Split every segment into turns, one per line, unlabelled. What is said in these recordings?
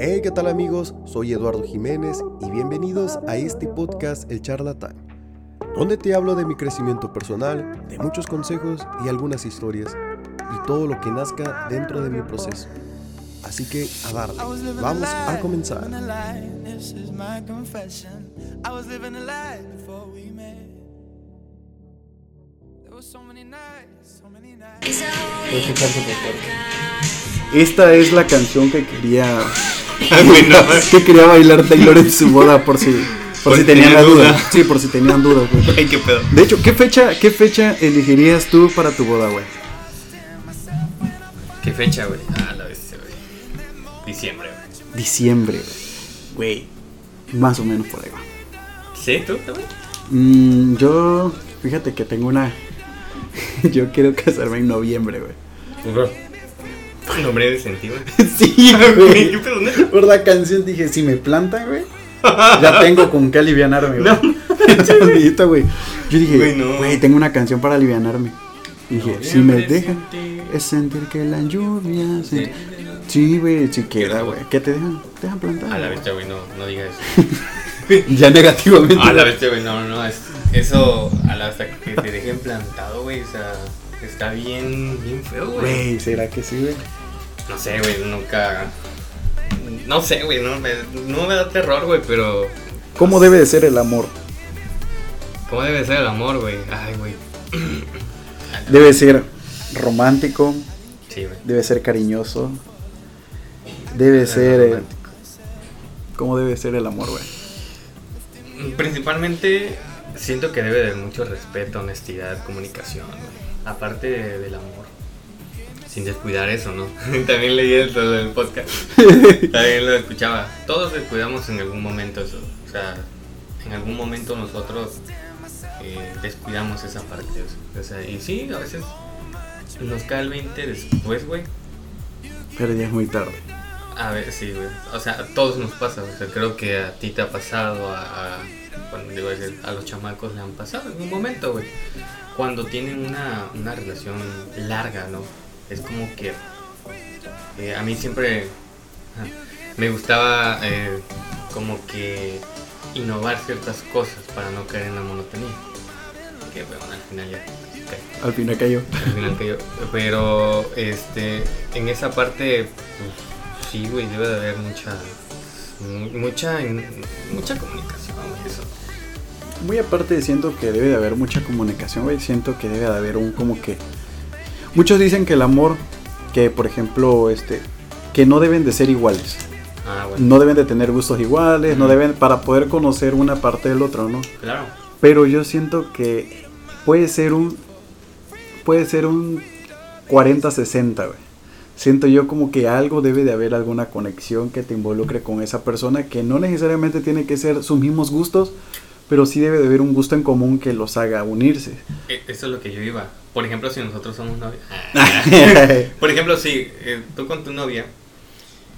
Hey, ¿qué tal amigos? Soy Eduardo Jiménez y bienvenidos a este podcast El Charlatán, donde te hablo de mi crecimiento personal, de muchos consejos y algunas historias, y todo lo que nazca dentro de mi proceso. Así que a darle, vamos a comenzar.
Esta es la canción que quería que quería bailar Taylor en su boda por si por, si tenían la duda. Sí, por si tenían dudas, güey.
qué pedo.
De hecho, ¿qué fecha qué fecha elegirías tú para tu boda, güey?
¿Qué fecha, güey? Ah, la vez, güey. Diciembre, güey.
Diciembre, güey. Más o menos por ahí va.
¿Sí? ¿Tú también?
Mm, yo, fíjate que tengo una. yo quiero casarme en noviembre, güey.
Un nombre de sentido.
sí, güey. Por la canción dije, si me plantan, güey. Ya tengo con qué alivianarme, güey. No. güey. Yo dije, güey, no. tengo una canción para alivianarme. dije, si me dejan, es sentir que la lluvia. Se... Sí, güey, si queda, güey. ¿Qué te dejan? ¿Te dejan plantar?
A la bestia, güey, no, no digas eso.
ya negativamente.
A la bestia, güey, no, no, es, eso, a la hasta que te dejen plantado, güey, o sea, está bien, bien feo, güey.
Güey, ¿será que sí, güey?
No sé, güey, nunca. No sé, güey, no me, no me da terror, güey, pero.
¿Cómo debe de ser el amor?
¿Cómo debe ser el amor, güey? Ay, güey.
Debe ser romántico.
Sí, güey.
Debe ser cariñoso. Debe ser. Eh, ¿Cómo debe ser el amor, güey?
Principalmente siento que debe de mucho respeto, honestidad, comunicación, güey. Aparte del amor sin descuidar eso, ¿no? También leí eso del podcast. También lo escuchaba. Todos descuidamos en algún momento eso. O sea, en algún momento nosotros eh, descuidamos esa parte. O sea, y sí, a veces nos cae el 20 después, güey.
Pero ya es muy tarde.
A ver, sí, güey. O sea, a todos nos pasa. O sea, creo que a ti te ha pasado, a, a, digo, a los chamacos le han pasado en un momento, güey. Cuando tienen una, una relación larga, ¿no? Es como que eh, a mí siempre me gustaba eh, como que innovar ciertas cosas para no caer en la monotonía. Que bueno, al final ya
cayó. Al final cayó.
Al final cayó. Pero este, en esa parte, pues, sí, güey, debe de haber mucha, mucha, mucha comunicación, eso.
Muy aparte siento que debe de haber mucha comunicación, güey. Siento que debe de haber un como que Muchos dicen que el amor, que por ejemplo, este, que no deben de ser iguales. Ah, no deben de tener gustos iguales, no deben, para poder conocer una parte del otro, ¿no?
Claro.
Pero yo siento que puede ser un, puede ser un 40-60, güey. Siento yo como que algo debe de haber alguna conexión que te involucre con esa persona que no necesariamente tiene que ser sus mismos gustos, pero sí debe de haber un gusto en común que los haga unirse.
E, eso es lo que yo iba. Por ejemplo, si nosotros somos novios. Por ejemplo, si eh, tú con tu novia.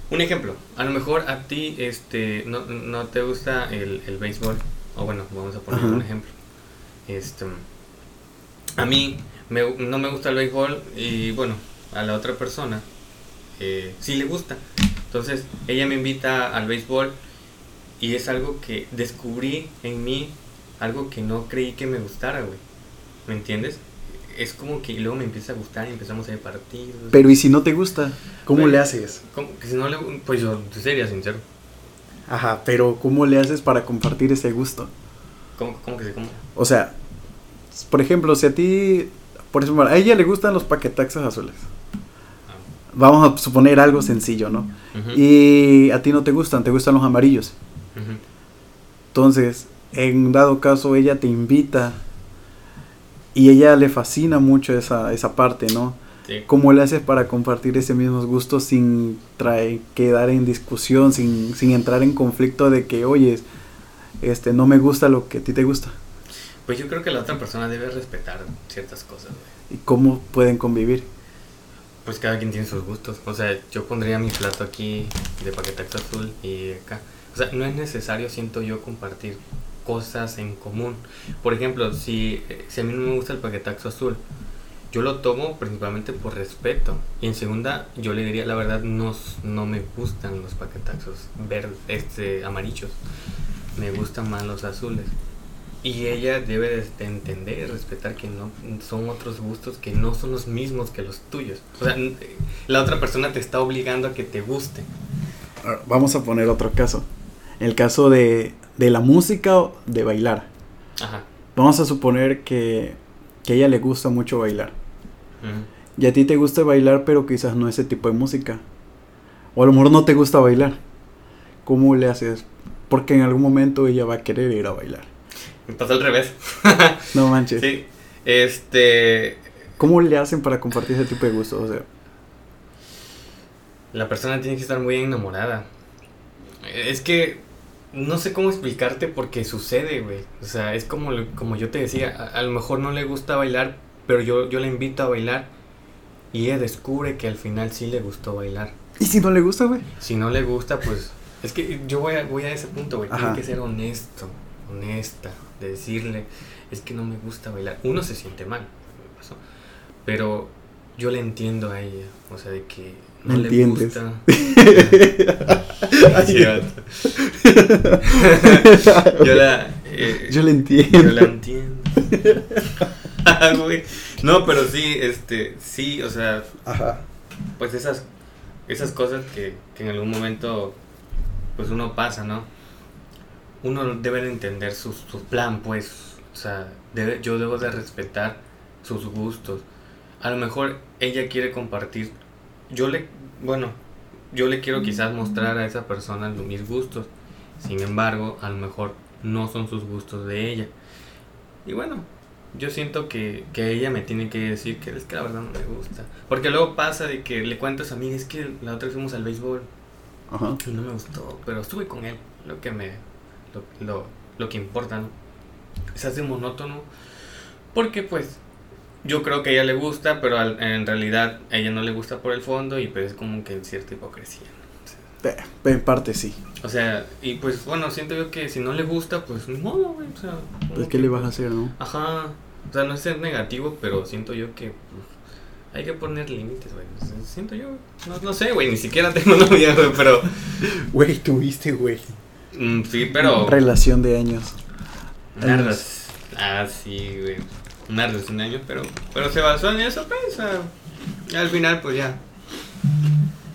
Un ejemplo, a lo mejor a ti este, no, no te gusta el, el, béisbol. O bueno, vamos a poner un ejemplo. Este, a mí me, no me gusta el béisbol y bueno, a la otra persona eh, sí le gusta. Entonces ella me invita al béisbol y es algo que descubrí en mí, algo que no creí que me gustara, güey. ¿Me entiendes? Es como que luego me empieza a gustar y empezamos a ir partidos.
Pero ¿y si no te gusta? ¿Cómo le haces?
Que si no le, pues yo sería sincero.
Ajá, pero ¿cómo le haces para compartir ese gusto?
¿Cómo, cómo que se cómo?
O sea, por ejemplo, si a ti, por ejemplo, a ella le gustan los paquetaxos azules. Ah. Vamos a suponer algo sencillo, ¿no? Y a ti no te gustan, te gustan los amarillos. Entonces, en dado caso, ella te invita y ella le fascina mucho esa, esa parte, ¿no? ¿Cómo le haces para compartir ese mismos gustos sin traer, quedar en discusión, sin, sin entrar en conflicto de que, oye, este, no me gusta lo que a ti te gusta?
Pues yo creo que la otra persona debe respetar ciertas cosas.
¿Y cómo pueden convivir?
Pues cada quien tiene sus gustos. O sea, yo pondría mi plato aquí de paquetaxo azul y acá o sea, no es necesario, siento yo, compartir cosas en común. Por ejemplo, si, si a mí no me gusta el paquetaxo azul yo lo tomo principalmente por respeto. Y en segunda, yo le diría, la verdad, no, no me gustan los paquetazos verdes, este, amarillos. Me gustan más los azules. Y ella debe de entender y respetar que no son otros gustos que no son los mismos que los tuyos. O sea, la otra persona te está obligando a que te guste.
Vamos a poner otro caso. El caso de, de la música o de bailar. Ajá. Vamos a suponer que, que a ella le gusta mucho bailar. Y a ti te gusta bailar, pero quizás no ese tipo de música. O a lo mejor no te gusta bailar. ¿Cómo le haces? Porque en algún momento ella va a querer ir a bailar.
Me pasa al revés.
no manches.
Sí. Este.
¿Cómo le hacen para compartir ese tipo de gustos? O sea.
La persona tiene que estar muy enamorada. Es que no sé cómo explicarte porque sucede, güey. O sea, es como, como yo te decía, a, lo mejor no le gusta bailar, pero yo, yo la invito a bailar y ella descubre que al final sí le gustó bailar.
¿Y si no le gusta, güey?
Si no le gusta, pues... Es que yo voy a, voy a ese punto, güey. Tiene que ser honesto, honesta, de decirle, es que no me gusta bailar. Uno se siente mal, pero yo le entiendo a ella, o sea, de que no le gusta. yo la.
Eh, yo la entiendo.
Yo la entiendo. no, pero sí, este, sí, o sea. Ajá. Pues esas, esas cosas que, que en algún momento, pues uno pasa, ¿no? Uno debe de entender su, su plan, pues. O sea, debe, yo debo de respetar sus gustos. A lo mejor ella quiere compartir. Yo le, bueno, yo le quiero quizás mostrar a esa persona mis gustos. Sin embargo, a lo mejor no son sus gustos de ella. Y bueno, yo siento que, ella me tiene que decir que es que la verdad no me gusta. Porque luego pasa de que le cuentas a mí, es que la otra vez fuimos al béisbol y no me gustó, pero estuve con él, lo que me, lo, lo, que importa, ¿no? Se hace monótono porque pues yo creo que a ella le gusta, pero en realidad a ella no le gusta por el fondo y pues es como que en cierta hipocresía.
En parte sí.
O sea, y pues bueno, siento yo que si no le gusta, pues ni modo, güey. O sea,
pues ¿qué le vas a hacer, no?
Ajá. O sea, no es ser negativo, pero siento yo que pues, hay que poner límites, güey. Siento yo, no, no sé, güey, ni siquiera tengo novia, güey, pero.
Güey, tuviste, güey.
Mm, sí, pero.
Relación de años.
años. Ah, sí, güey. Una relación de años, pero, pero se basó en eso, pues. al final, pues ya.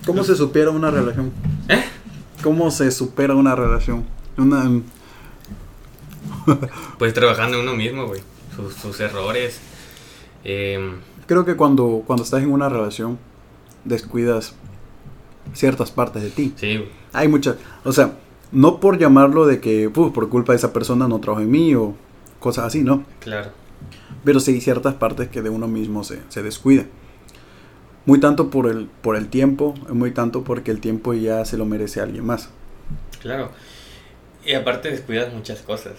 ¿Cómo se supiera una relación? ¿Eh? ¿Cómo se supera una relación? Una... Em,
pues trabajando en uno mismo, güey. Sus, errores. Em,
Creo que cuando, cuando estás en una relación, descuidas ciertas partes de ti.
Sí.
Hay muchas. O sea, no por llamarlo de que por culpa de esa persona no trabajo en mí o cosas así, ¿no?
Claro.
Pero sí hay ciertas partes que de uno mismo se, se descuida. Muy tanto por el, por el tiempo, muy tanto porque el tiempo ya se lo merece a alguien más.
Claro. Y aparte descuidas muchas cosas.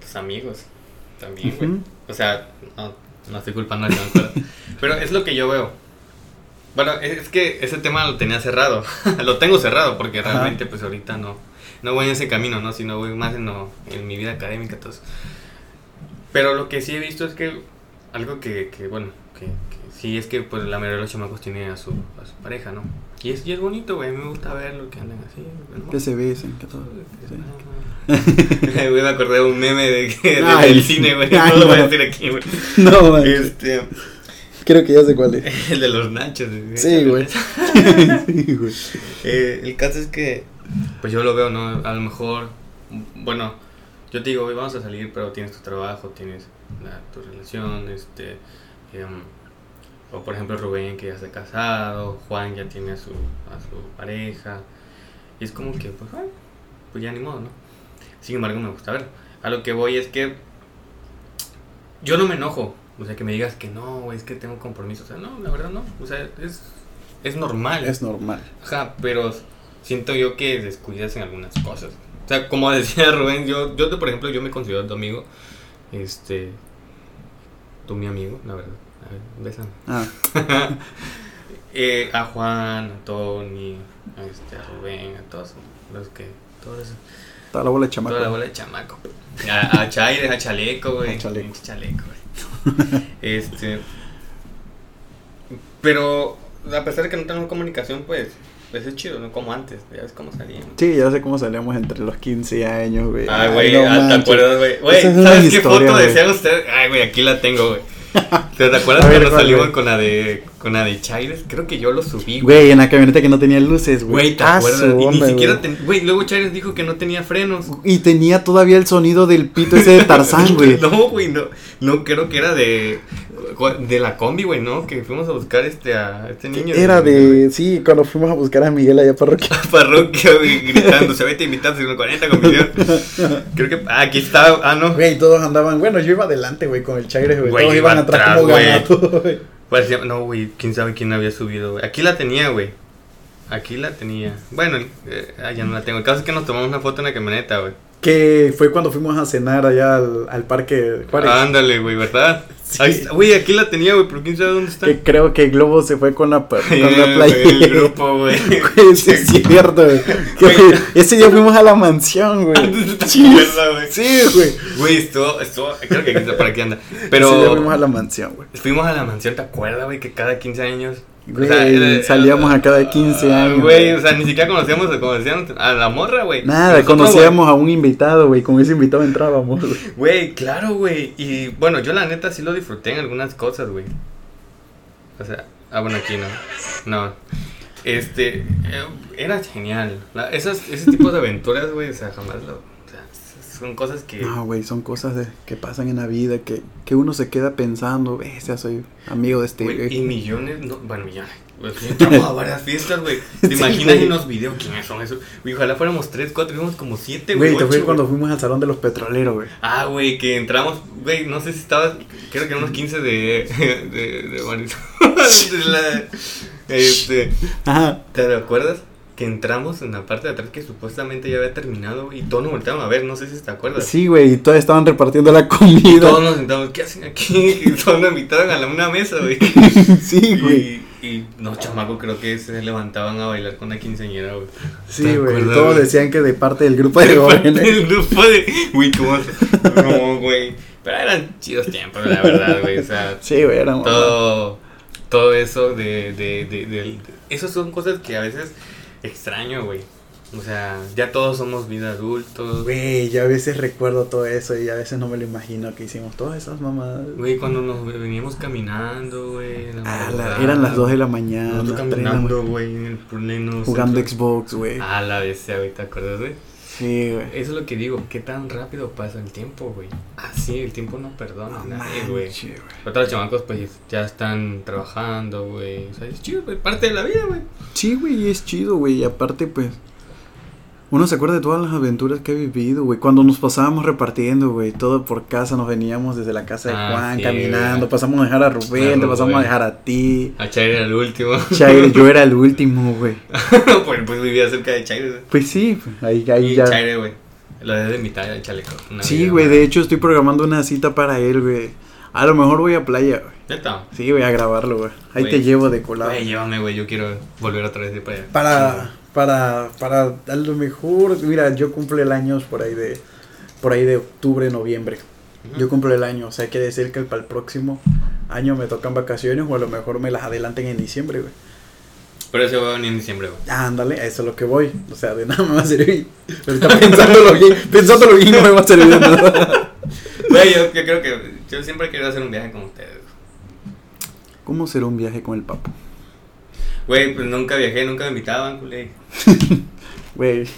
Tus amigos también, güey. O sea, no, no estoy culpando a nadie, pero, pero es lo que yo veo. Bueno, es que ese tema lo tenía cerrado. lo tengo cerrado porque realmente pues ahorita no, no voy en ese camino, ¿no? Sino voy más en, en mi vida académica. Entonces. Pero lo que sí he visto es que algo que, que bueno, que, sí es que pues la mayoría de los chamacos tienen a su, a su pareja, ¿no? Y es, y es bonito, güey, me gusta verlo, que andan así.
Que se besen, que todo.
Güey, me acordé de un meme de que, del cine, güey, no lo voy a decir aquí, güey.
No, güey. Este... Creo que ya sé cuál
es. El de los nachos.
Sí, güey. sí,
güey. Eh, el caso es que, pues yo lo veo, ¿no? A lo mejor, bueno, yo te digo, güey, vamos a salir, pero tienes tu trabajo, tienes tu relación, este... Em, o por ejemplo Rubén que ya está casado, Juan ya tiene a su, a su pareja. Y es como que, pues, pues ya ni modo, ¿no? Sin embargo, me gusta ver. A lo que voy es que yo no me enojo. O sea, que me digas que no, es que tengo compromiso. O sea, no, la verdad no. O sea, es, es normal.
Es normal.
Ajá, pero siento yo que descuidas en algunas cosas. O sea, como decía Rubén, yo, yo por ejemplo, yo me considero tu amigo. Este, tú mi amigo, la verdad. A Ah. eh, a Juan, a Tony, a, este, a Rubén, a todos los que. Todos,
Toda la bola de chamaco.
Toda la bola de chamaco. A, a Chaire, a Chaleco, güey. A
Chaleco.
Chaleco, güey. este. Pero a pesar de que no tenemos comunicación, pues pues es chido, ¿no? Como antes, ya ves cómo salíamos.
Sí, ya sé cómo salíamos entre los 15 años, güey.
Ay, güey, no ¿te acuerdas, güey? Güey, ¿sabes qué foto decía usted? Ay, güey, aquí la tengo, güey. ¿Te acuerdas cuando salimos con la de con la de Chaires? Creo que yo lo subí,
güey. en la camioneta que no tenía luces, güey.
Güey, ¿te ah, acuerdas? y ni siquiera, güey, luego Chaires dijo que no tenía frenos.
Y tenía todavía el sonido del pito ese de Tarzán, güey.
no, güey, no, no creo que era de de la combi, güey, ¿no? Que fuimos a buscar este a este niño.
Era de, sí, cuando fuimos a buscar a Miguel allá a Parroquia.
A Parroquia, güey, gritando, se vete invitando, según 40 comisión. Creo que, ah, aquí está, ah, no.
Güey, todos andaban, bueno, yo iba adelante, güey, con el Chaires, güey. Todos iban atrás,
ganado, güey. Parecía, no, güey, quién sabe quién había subido, güey. Aquí la tenía, güey. Aquí la tenía. Bueno, eh, ah, ya no la tengo. El caso es que nos tomamos una foto en la camioneta, güey.
Que fue cuando fuimos a cenar allá al, al parque
Juárez. Ándale, güey, ¿verdad? Güey, aquí la tenía, güey, pero quién sabe dónde está.
Que creo que Globo se fue con la, con la playa. El grupo, güey. sí, es cierto, güey. Ese día fuimos a la mansión, güey.
sí, güey. Güey, estuvo, estuvo, creo que para aquí anda. Pero.
Ese día fuimos a la mansión, güey.
Fuimos a la mansión, ¿te acuerdas, güey? Que cada 15 años
Güey, salíamos a cada 15 años.
Güey, o sea, ni siquiera conocíamos a la morra, güey.
Nada, conocíamos a un invitado, güey. Con ese invitado entrábamos, güey.
Güey, claro, güey. Y bueno, yo la neta sí lo disfruté en algunas cosas, güey. O sea, ah, bueno, aquí no. No. Este, eh, era genial. esas, ese tipo de aventuras, güey, o sea, jamás lo son cosas que...
No, güey, son cosas de, que pasan en la vida, que, que uno se queda pensando, ya soy amigo de este...
Güey, y millones, no, bueno, millones. Entramos a varias fiestas, güey. ¿Te imaginas en unos videos quiénes son esos? Güey, ojalá fuéramos tres, cuatro, vimos como siete,
güey. Güey, te fue cuando fuimos al salón de los petroleros, güey.
Ah, güey, que entramos, güey, no sé si estabas, creo que unos 15 de, de, de, de, de la, este, Ajá. ¿Te acuerdas? Que entramos en la parte de atrás que supuestamente ya había terminado y todos nos volteaban a ver, no sé si te acuerdas.
Sí, güey, y todos estaban repartiendo la comida. Y
todos nos sentamos, ¿qué hacen aquí? Y todos nos invitaron a la, una mesa, güey.
sí, güey.
Y, y, no, chamaco, creo que se levantaban a bailar con la quinceañera, güey.
Sí, güey, todos decían que de parte del grupo de, jóvenes.
Del grupo de, güey, ¿cómo? No, güey. Pero eran chidos tiempos, la verdad, güey, o sea.
Sí, güey, eran
todo, todo eso de, de, de, de, Esas son cosas que a veces extraño, güey. O sea, ya todos somos vida adultos.
Güey, yo a veces recuerdo todo eso y a veces no me lo imagino que hicimos todas esas mamadas.
Güey, cuando nos veníamos caminando, güey.
Ah, eran las 2 de la mañana.
caminando, güey, en el pleno.
Jugando Xbox, güey.
Ah, la vez, güey, ¿te acuerdas, güey?
Sí, güey.
Eso es lo que digo, qué tan rápido pasa el tiempo, güey. Ah, sí, el tiempo no perdona a nadie, güey. Otros chamacos, pues, ya están trabajando, güey. O sea, es chido, güey, parte de la vida, güey.
Sí, güey, es chido, güey. Y aparte, pues, uno se acuerda de todas las aventuras que he vivido, güey. Cuando nos pasábamos repartiendo, güey. Todo por casa, nos veníamos desde la casa de ah, Juan caminando. Pasamos a dejar a Rubén, te pasamos a dejar a ti.
A Chaire era el último.
Chaire, yo era el último, güey.
pues, pues vivía cerca de Chaire.
Pues sí, ahí, ahí ya.
Chaire, güey. Lo de mitad del chaleco.
Sí, güey. De hecho, estoy programando una cita para él, güey. A lo mejor voy a playa, güey.
¿Neta?
Sí, voy a grabarlo, güey. Ahí te llevo de colado.
Güey, llévame, güey. Yo quiero volver otra vez de para allá.
Para para, a lo mejor, mira, yo cumplo el año por ahí de, por ahí de octubre, noviembre. Yo cumplo el año, o sea, quiere decir que para el próximo año me tocan vacaciones o a lo mejor me las adelanten en diciembre, güey.
Pero eso va a venir en diciembre, güey.
Ah, ándale, eso es lo que voy. O sea, de nada me va a servir. Ahorita pensándolo bien, pensándolo bien no me va a servir de nada.
Güey, yo, yo, creo que yo siempre quiero hacer un viaje con ustedes.
¿Cómo será un viaje con el papo?
Güey, pues nunca viajé, nunca me invitaban, culé.
Güey.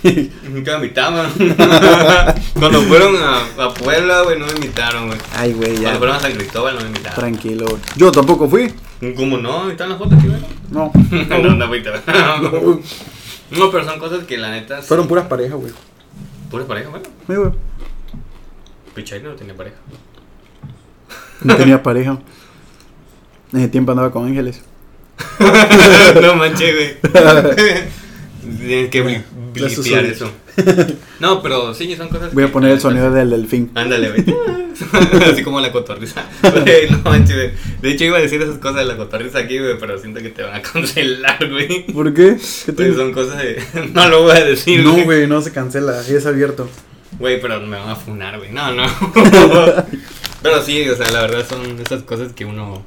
nunca me invitaban. Cuando fueron a, a Puebla, güey, no me invitaron, güey.
Ay, güey, ya.
Cuando fueron a San Cristóbal, no me invitaron.
Tranquilo, güey. Yo tampoco fui.
¿Cómo no? ¿Están las fotos aquí, güey?
No.
no, no, no, no, pero son cosas que la neta.
Fueron puras parejas, güey.
¿Puras parejas, güey?
Sí, güey.
Pichay no tenía pareja.
No tenía pareja. En ese tiempo andaba con ángeles.
no manches, güey. Tienes que blipear eso. No, pero sí, son cosas.
Voy a poner el sonido del delfín.
Ándale, güey. Así como la cotorriza. no manches, De hecho, iba a decir esas cosas de la cotorriza aquí, güey, pero siento que te van a cancelar, güey.
¿Por qué? ¿Qué
te... son cosas de. No lo voy a decir,
No, güey, no se cancela. Es abierto.
Güey, pero me van a funar, güey. No, no. pero sí, o sea, la verdad son esas cosas que uno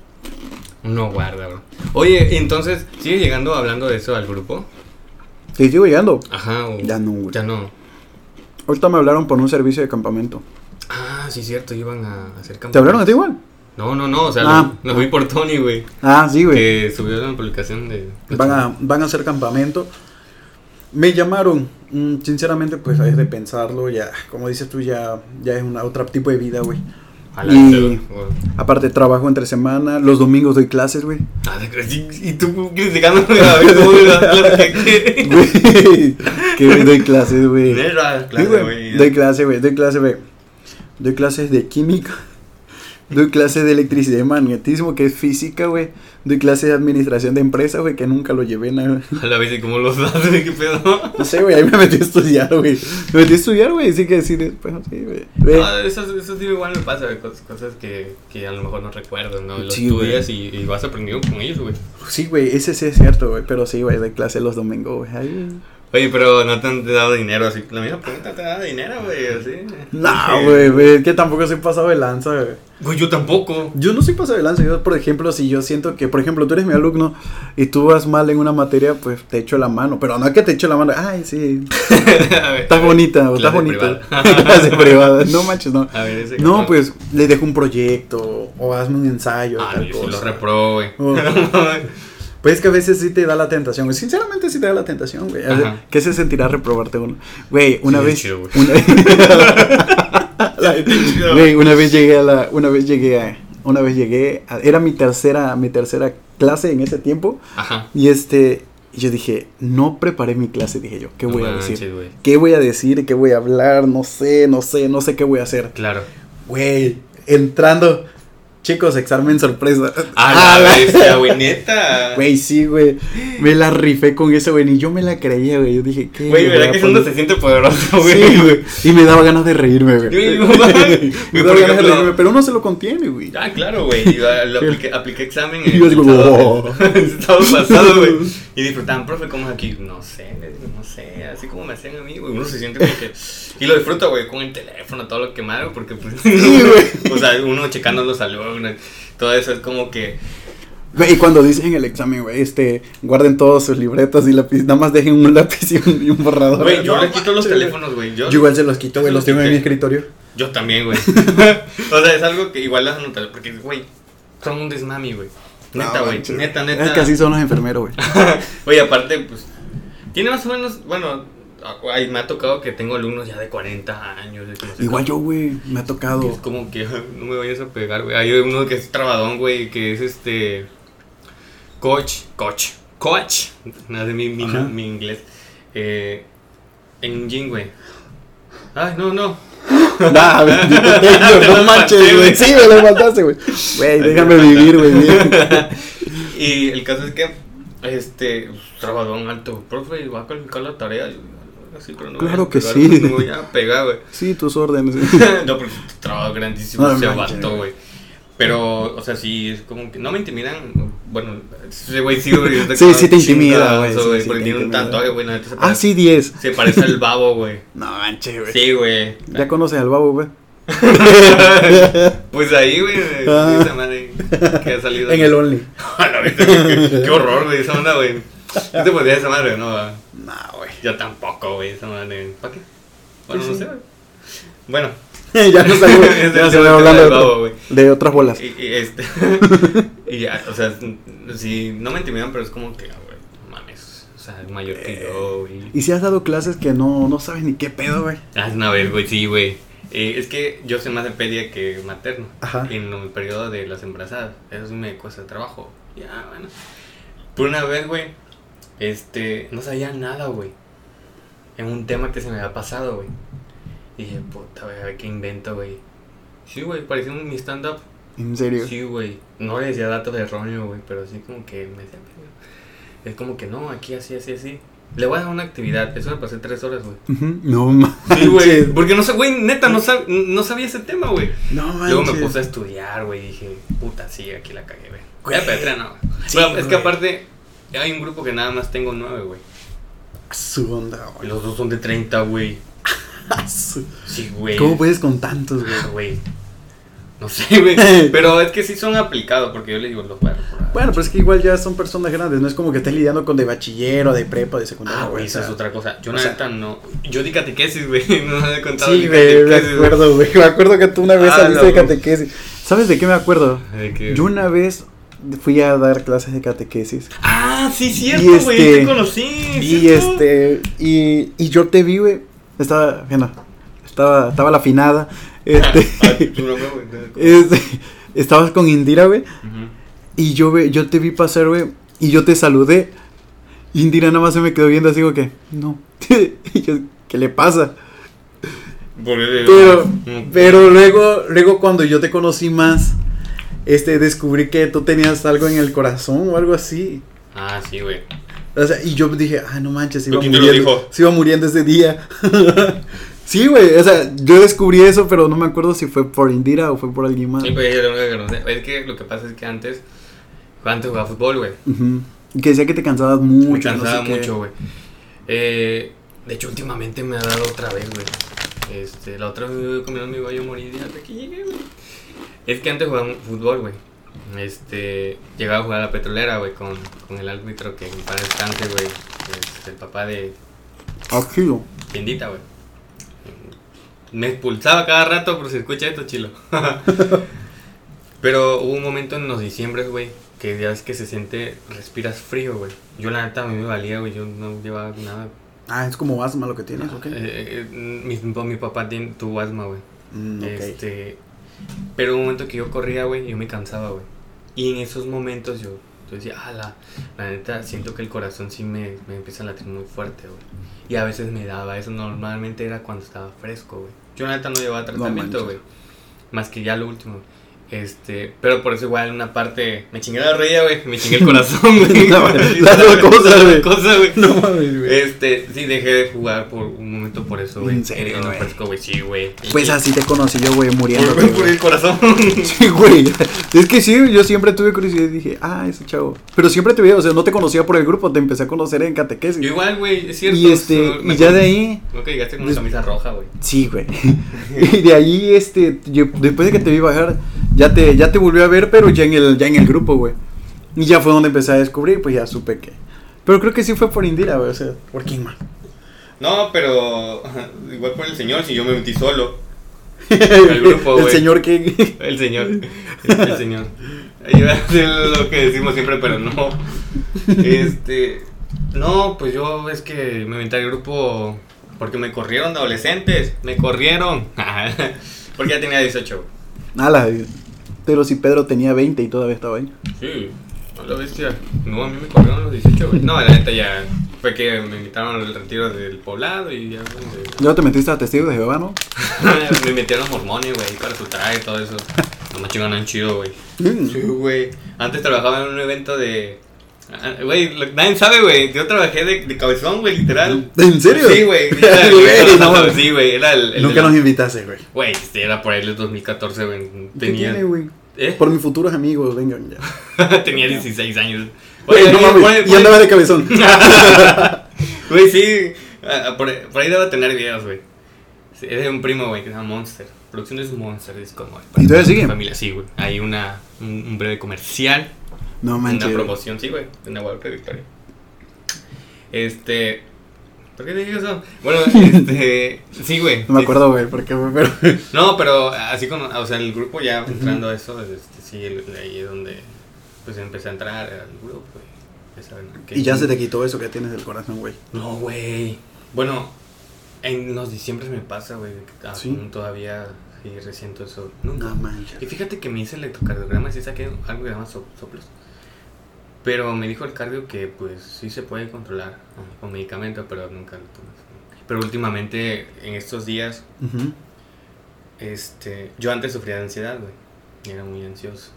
No guarda, bro. Oye, entonces, ¿sigue llegando hablando de eso al grupo?
Sí, sigo llegando.
Ajá,
Ya no, güey.
Ya no.
Ahorita me hablaron por un servicio de campamento.
Ah, sí, cierto, iban a hacer campamento.
¿Te hablaron a ti igual?
No, no, no, o sea,
Ah.
lo, lo vi por Tony, güey.
Ah, sí, güey.
Que subió una publicación de...
Van a, van a hacer campamento. Me llamaron. Mm, Sinceramente, pues es de pensarlo. Ya, como dices tú, ya, ya es un otro tipo de vida, güey.
A la
Y-
vez.
Aparte, trabajo entre semana. Los domingos doy clases, güey.
Ah, y tú criticando a ver cómo.
Güey, que doy clases, güey. Doy clase, güey. Doy clase, güey. Doy clases de química. Doy clases de electricidad y magnetismo, que es física, güey. Doy clases de administración de empresa, güey, que nunca lo llevé nada.
A la vez, ¿y cómo los haces? ¿Qué pedo?
No sé, güey, ahí me metí a estudiar, güey. Me metí a estudiar, güey, sí que sí, después, sí, güey. Ve.
Ah, eso, eso sí igual me pasa, güey, cosas, cosas que, que a lo mejor no recuerdo, ¿no? Los
Sí,
estudias y, y vas aprendiendo con ellos, güey.
Sí, güey, ese sí es cierto, güey, pero sí, güey, doy clase los domingos, güey.
Oye, pero no te han dado dinero así. La misma pregunta te da dinero, güey, así.
No, güey, güey, es que tampoco soy pasado de lanza, güey.
Güey, yo tampoco.
Yo no soy pasado de lanza, yo, por ejemplo, si yo siento que, por ejemplo, tú eres mi alumno y tú vas mal en una materia, pues te echo la mano, pero no es que te echo la mano, ay, sí,
ver,
estás bonita, o estás bonita.
privada.
Clase privada, no manches, no.
A ver, ese
No, pues le dejo un proyecto o hazme un ensayo.
Ah, yo sí lo repro, güey.
Oh. Pues es que a veces sí te da la tentación, güey. Sinceramente sí te da la tentación, güey. ¿Qué se sentirá reprobarte uno? Güey, una
Sí,
vez.
chido, güey.
una... Güey, una vez llegué a la. Una vez llegué a. Una vez llegué. a- era mi tercera. Mi tercera clase en ese tiempo.
Ajá.
Y este. Yo dije, no preparé mi clase, dije yo. ¿Qué
No
voy a decir?
güey.
¿Qué voy a decir? ¿Qué voy a hablar? No sé, no sé, no sé qué voy a hacer.
Claro.
Güey, entrando. Chicos, examen sorpresa.
A
Ah,
la bestia, güey, neta.
Güey, sí, güey. Me la rifé con eso, güey. Ni yo me la creía, güey. Yo dije, ¿qué?
Güey, ¿verdad que eso
poner?
se siente poderoso, güey?
Sí, güey. Y me daba ganas de reírme, güey.
No
me daba ganas de reírme, pero uno se lo contiene, güey.
Ah, claro, güey. Lo apliqué, apliqué examen
Y yo digo, "Oh".
sábado pasado, güey. Y disfrutaban, profe, ¿cómo es aquí? No sé, no sé. Así como me hacían a mí, güey. Uno se siente como que. Y lo disfruta, güey, con el teléfono, todo lo que madre, porque pues.
güey.
o sea, uno checando los alumnos. Todo eso es como que.
Güey, y cuando dicen en el examen, güey, este, guarden todos sus libretas y lápiz, nada más dejen un lápiz y un, y un borrador.
Güey, yo
No
le quito los teléfonos, güey. Yo,
Yo igual se los quito, güey, los tengo en mi escritorio.
yo también, güey. o sea, es algo que igual las anotas, porque, güey, son un desmami, güey. Neta, güey. neta, neta.
Es que así son los enfermeros, güey.
Oye, aparte, pues, tiene más o menos, bueno, ay, me ha tocado que tengo alumnos ya de 40 años. de que no sé
Igual
cómo.
yo, güey, me ha tocado.
Es como que no me vayas a pegar, güey. Hay uno que es trabadón, güey, que es este. Coach, coach, coach. Nada de mi, mi, mi inglés. Eh, en gym, güey. Ay, no, no.
Nah, güey, no manches, güey. Sí, me lo mataste, güey. Güey, déjame vivir, güey.
y el caso es que, este, trabadón alto, profe, va a calificar la tarea. Así, pero no
Claro que
pegar,
sí.
No voy a pegar, güey.
Sí, tus órdenes.
no, porque trabajo grandísimo
No
vato, güey. Pero, o sea, sí, es como que no me intimidan. Bueno, ese güey sí, güey.
Sí, sí te intimida, güey, sí, sí
porque tiene un tatuaje, güey. se
Ah,
parece-
sí, 10.
Se parece al babo, güey.
No manches, güey.
Sí, güey.
Ya conoces al babo, güey.
Pues ahí, güey.
Ah.
Esa madre que ha salido.
En el Only.
Qué, qué horror, güey, esa onda, güey. ¿Qué te podría esa madre, no?
No, güey.
Yo tampoco, güey, esa madre. ¿Para qué? Bueno,
Sí,
no sé, güey. Bueno.
ya no salgo. Ya se hablando de,
babo,
otras bolas.
Y, y este. y ya, o sea, sí, no me intimidan, pero es como que, ah, güey, mames. O sea, es mayor que yo, güey.
Y si has dado clases que no, no sabes ni qué pedo, güey.
Ah, una vez, güey, sí, güey. Eh, es que yo sé más de pedia que materno.
Ajá.
En el periodo de las embarazadas. Eso me cuesta trabajo. Ya, bueno. Por una vez, güey, este, no sabía nada, güey. En un tema que se me había pasado, güey. Dije, puta, güey, a ver qué invento, güey. Sí, güey, parecía un mi stand-up.
En serio.
Sí, güey. No le decía datos erróneos, güey, pero sí como que me decía, es como que no, aquí así, así, así. Le voy a dar una actividad. Eso me pasé tres horas, güey.
No manches.
Sí, güey. Porque no sé, güey, neta, no, sab- no sabía ese tema, güey.
No manches.
Luego me puse a estudiar, güey, y dije, puta, sí, aquí la cagué, güey. Ya, pero no.
Sí,
Bueno, es que aparte, hay un grupo que nada más tengo nueve, güey.
Su onda, güey.
los dos son de 30, güey. Sí, güey.
¿Cómo puedes con tantos, güey?
Ah, güey. No sé, güey. Pero es que sí son aplicados, porque yo le digo, los reprobar.
Bueno, pero es que igual ya son personas grandes, no es como que estés lidiando con de bachiller o de prepa, de secundaria.
Ah, güey, eso es otra cosa. Yo neta no. Yo di catequesis, güey. No me he contado.
Sí, güey, me acuerdo, güey. Me acuerdo que tú una vez ah, saliste de catequesis. ¿Sabes de qué me acuerdo? ¿De qué? Yo una vez fui a dar clases de catequesis.
Ah, sí, cierto, güey. Este, te conocí.
Y este. Y, y yo te vi, güey. Estaba. Bueno, estaba, estaba la afinada. Este, ah, este, estabas con Indira, güey. Y yo, yo te vi pasar, güey. Y yo te saludé. Indira nada más se me quedó viendo así, como que, no. y yo, ¿qué le pasa? Pero, pero luego, luego cuando yo te conocí más, este, descubrí que tú tenías algo en el corazón o algo así.
Ah, sí, güey.
O sea, y yo dije, ah, no manches, se iba, muriendo, se iba muriendo ese día. Sí, güey, o sea, yo descubrí eso, pero no me acuerdo si fue por Indira o fue por alguien más.
Sí, pues yo lo que Es que lo que pasa es que antes, antes jugaba fútbol, güey.
Y que decía que te cansabas mucho.
Me cansaba mucho, güey. Eh, de hecho, últimamente me ha dado otra vez, güey. Este, la otra vez con mi amigo yo morí hasta que llegué, güey. Es que antes jugaba fútbol, güey. Este, llegaba a jugar a la petrolera, güey, con, con el árbitro que para descanse, güey. Es el papá de.
Aquí,
Tiendita, güey. Me expulsaba cada rato por si escucha esto, chilo. Pero hubo un momento en los diciembre, güey, que ya es que se siente, respiras frío, güey. Yo la neta a mí me valía, güey, yo no llevaba nada.
Ah, es como asma lo que tienes, ¿ok? Eh,
eh, mi, mi, papá tiene, tuvo asma, güey. Mm, este, pero un momento que yo corría, güey, yo me cansaba, güey. Y en esos momentos yo, yo decía, ah, la, la, neta, siento que el corazón sí me, me empieza a latir muy fuerte, güey. Y a veces me daba eso, normalmente era cuando estaba fresco, güey. Yo neta no llevaba tratamiento, güey. más que ya lo último. Este, pero por eso igual una parte me chingué la rodilla, güey, me chingué el corazón, güey. no, las dos cosas, güey. Cosa, güey. No mames, güey. Este, sí dejé de jugar por un momento por eso, güey. En serio, no fresco, güey, sí, güey.
Pues así te conocí yo, güey, muriendo.
Por, el corazón.
sí, güey. Es que sí, yo siempre tuve curiosidad y dije, ah, ese chavo. Pero siempre te vi, o sea, no te conocía por el grupo, te empecé a conocer en catequesis.
igual, güey, es cierto.
Y este, y ya de ahí.
Ok, llegaste con una camisa roja, güey.
Sí, güey. y de ahí, este, yo, después de que te vi bajar ya te, ya te volvió a ver, pero ya en el, ya en el grupo, güey. Y ya fue donde empecé a descubrir, pues ya supe que. Pero creo que sí fue por Indira, güey, o sea, por quién más.
No, pero igual por el señor, si yo me metí solo.
el grupo, güey. ¿El señor qué?
El señor. El, señor. A lo que decimos siempre, pero no. Este. No, pues yo es que me metí al grupo porque me corrieron de adolescentes. Me corrieron. porque ya tenía 18.
Nada, pero si Pedro tenía 20 y todavía estaba ahí.
Sí, a la bestia. No, a mí me corrieron los 18, güey. No, la neta ya fue que me invitaron al retiro del poblado y ya,
¿Ya te metiste a testigo de Jehová, no?
me metieron mormones, güey, para su traje y todo eso. No me chingan chido, güey. Sí, güey. Antes trabajaba en un evento de Ah, güey, nadie sabe, güey. Yo trabajé de, de cabezón, güey, literal.
¿En serio?
Sí, güey. sí, güey. Era el,
Nunca nos invitaste, güey.
Güey, era por ahí el 2014, güey.
Tenía. ¿Qué güey? ¿Eh? Por mis futuros amigos, vengan
ya. Tenía 16 años.
Oye, no mames. Y andaba de cabezón.
Güey, sí. Ah, por, por, ahí debo tener videos, güey. es de un primo, güey, que se llama Monster. Producciones Monster, es como.
¿Y todavía sigue?
Familia, sí, güey. Hay una, un breve comercial
no manches.
Una promoción, sí, güey, en Guadalupe Victoria. Este. ¿Por qué te dije eso? Bueno, este. sí, güey.
No me acuerdo, güey, porque pero.
no, pero así como. O sea, el grupo ya entrando a eso, este, sí, ahí es donde. Pues empecé a entrar al grupo, güey.
Y ya se te quitó eso que tienes del corazón, güey.
No, güey. Bueno, en los diciembre me pasa, güey. ¿Sí? todavía sí, resiento eso. Nunca. No manches. Y fíjate que me hice electrocardiograma y sí saqué algo que se llama soplos. Pero me dijo el cardio que pues sí se puede controlar con medicamento, pero nunca lo tuve. Pero últimamente, en estos días, este, yo antes sufría de ansiedad, güey. Era muy ansioso.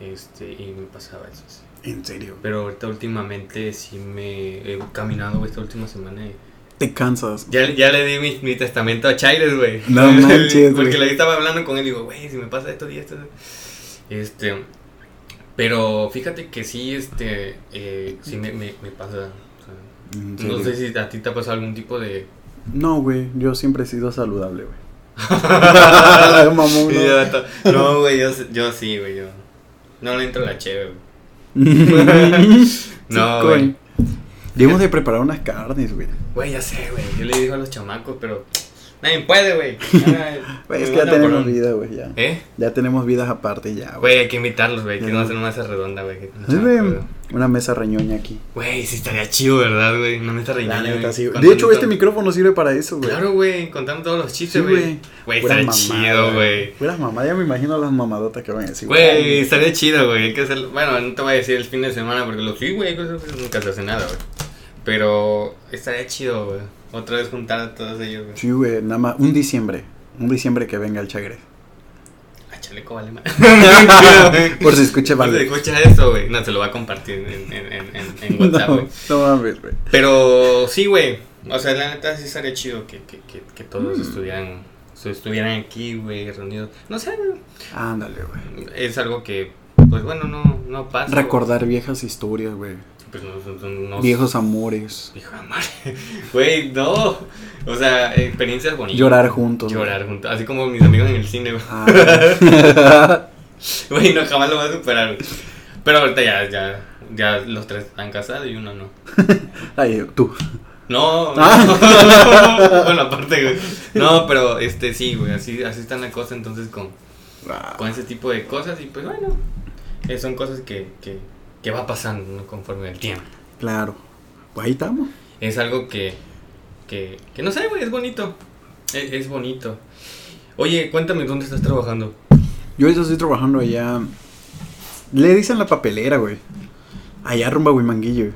Este, y me pasaba eso.
¿En serio?
Pero ahorita últimamente sí me he caminado esta última semana y
te cansas.
Ya, ya le di mi, mi testamento a Chailes, güey.
No manches,
Porque le estaba hablando con él y digo, güey, si me pasa esto y esto. Este, pero fíjate que sí, este, eh, sí me, me, me pasa. no sé si a ti te ha pasado algún tipo de...
No, güey, yo siempre he sido saludable, güey.
no, güey, yo, yo sí, güey, yo... No le entro la chévere, güey. no, güey.
Debemos de preparar unas carnes, güey.
Güey, ya sé, güey. Yo le digo a los chamacos, pero Nadie puede, güey.
Güey, es que ya tenemos vida, güey, ya. ¿Eh? Ya tenemos vidas aparte ya,
güey. hay que invitarlos, güey. Que no hacer una mesa redonda, güey.
Una mesa reñoña aquí.
Güey, sí estaría chido, ¿verdad, güey? Una mesa reñoña,
De hecho, este micrófono sirve para eso, güey.
Claro, güey. Contando todos los chistes, güey. Güey, estaría chido, güey.
Ya me imagino las mamadotas que van a decir.
Güey, estaría chido, güey. Hay que hacer... Bueno, no te voy a decir el fin de semana porque lo sí, güey. Nunca se hace nada, güey. Pero estaría chido, güey. Otra vez juntar a todos ellos, güey.
Sí, güey, nada más. Un diciembre. Un diciembre que venga el chagre.
A chaleco vale más.
Por si escucha
vale. Por si escucha eso, güey. No, se lo va a compartir en, en, en, en WhatsApp, güey.
No, no mames, güey.
Pero sí, güey. O sea, la neta sí estaría chido que, que, que, que todos mm. estuvieran, estuvieran aquí, güey, reunidos. No sé, güey.
Ándale, güey.
Es algo que, pues bueno, no, no pasa.
Recordar viejas historias, güey. Pues Viejos amores.
Viejo amor. Güey, no. O sea, experiencias bonitas.
Llorar juntos.
Llorar juntos. Así como mis amigos en el cine, güey. Ah. Güey, no, jamás lo voy a superar, Pero ahorita ya, ya, ya los tres están casados y uno no.
Ay, tú.
No, ah. bueno, aparte, güey. No, pero este sí, güey, así, así está la cosa entonces con, con ese tipo de cosas y pues bueno, eh, son cosas que, que, que va pasando conforme el tiempo.
Claro. Pues ahí estamos.
Es algo que, que, que no sé, güey, es bonito. Es, es, bonito. Oye, cuéntame dónde estás trabajando.
Yo estoy trabajando allá. Le dicen la papelera, güey. Allá rumba Huimanguillo.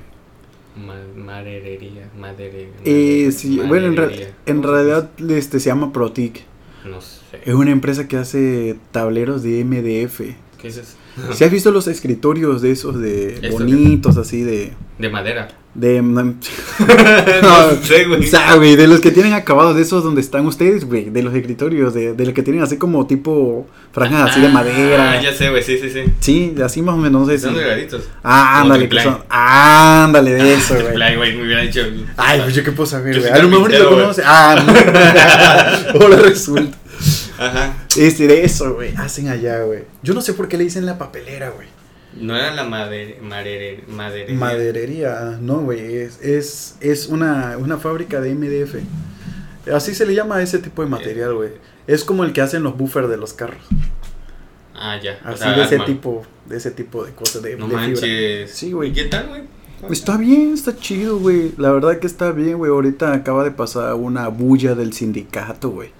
Ma maderería, maderería.
Eh, sí, bueno, en, en realidad este, se llama Protic.
No sé.
Es una empresa que hace tableros de MDF.
¿Qué es eso?
Si has visto los escritorios de esos de bonitos, así de.
De madera.
De. no, sé, güey. O sea, güey, de los que tienen acabados, de esos donde están ustedes, güey. De los escritorios, de, de los que tienen así como tipo franjas así de madera.
Ah, ya sé, güey, sí, sí, sí.
Sí, así más o menos, no sé.
Son delgaditos.
Ah, ándale, que son. Ándale, de eso, güey.
Play, güey, muy bien dicho.
Ay, pues yo qué puedo saber, güey. A lo mejor lo conoce. Ah, no. Ahora resulta.
Ajá.
Este, de eso, güey. Hacen allá, güey. Yo no sé por qué le dicen la papelera, güey.
No era la maderería.
Maderería, no, güey. Es, es, es una, una fábrica de MDF. Así se le llama a ese tipo de material, güey. Es como el que hacen los buffers de los carros.
Ah, ya.
Así de ese tipo, de ese tipo de cosas de,
no manches.
Sí, güey.
¿Qué tal, güey?
Está bien, está chido, güey. La verdad que está bien, güey. Ahorita acaba de pasar una bulla del sindicato, güey.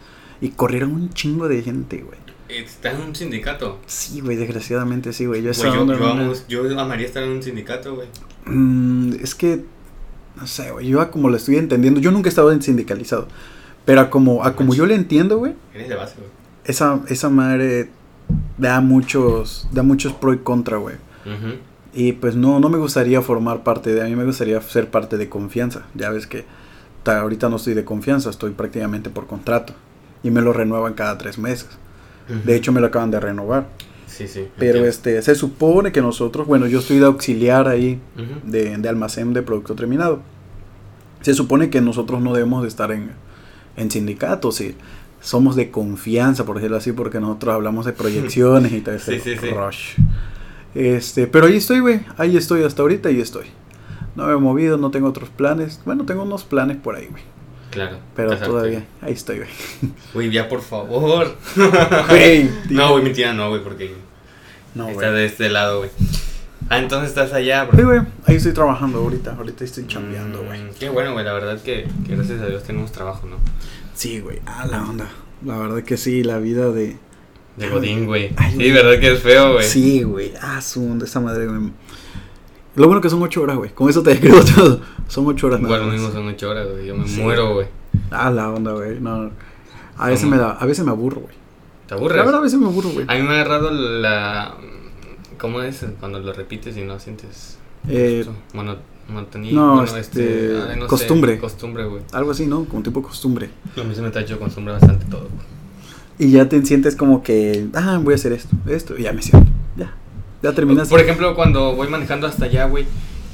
Y corrieron un chingo de gente, güey.
¿Estás en un sindicato?
Sí, güey, desgraciadamente sí, güey. Yo,
yo, yo, amaría estar en un sindicato, güey.
Mm, es que, no sé, güey, yo como lo estoy entendiendo, yo nunca he estado en sindicalizado, pero a como, a como yo le entiendo, güey.
Eres de base, güey.
Esa, esa madre da muchos, da muchos pro y contra, güey. Y pues no, no me gustaría formar parte de, a mí me gustaría ser parte de confianza. Ya ves que ahorita no estoy de confianza, estoy prácticamente por contrato y me lo renuevan cada tres meses. De hecho, me lo acaban de renovar.
Sí, sí.
Pero este, se supone que nosotros, bueno, yo estoy de auxiliar ahí de, de, almacén de producto terminado. Se supone que nosotros no debemos de estar en, en sindicatos y somos de confianza, por decirlo así, porque nosotros hablamos de proyecciones y ese sí, sí, rush. Este, pero ahí estoy, güey. Ahí estoy hasta ahorita y estoy. No me he movido, no tengo otros planes. Bueno, tengo unos planes por ahí, güey.
Claro.
Pero todavía, ahí estoy, güey.
Güey, ya por favor.
Güey.
no, güey, mentira, no, güey, porque no, está de este lado, güey. Ah, entonces estás allá,
bro. Sí, güey, ahí estoy trabajando ahorita, ahorita estoy chambeando, güey. Mm,
qué bueno, güey, la verdad que, que, gracias a Dios tenemos trabajo, ¿no?
Sí, güey, ah, la onda. La verdad que sí, la vida de...
De Godín, güey. Sí, verdad que es feo, güey.
Sí, güey, ah, su onda, esa madre, güey. Lo bueno que son ocho horas, güey. Con eso te describo todo. Son ocho horas,
Bueno, mismo son ocho horas, güey. Yo me muero, güey.
Ah, la onda, güey. No. A veces me da, a veces me aburro, güey.
¿Te aburres?
La verdad, a veces me aburro, güey.
A mí me ha agarrado la. ¿Cómo es? Cuando lo repites y no sientes.
Eh.
Bueno,
mantenía. No, este. costumbre.
costumbre, güey.
Algo así, ¿no? Como tipo costumbre.
A mí se me ha hecho costumbre bastante todo, güey.
Y ya te sientes como que. Ah, voy a hacer esto, esto. Y ya me siento. Ya. Ya terminas.
Por ejemplo, cuando voy manejando hasta allá, güey,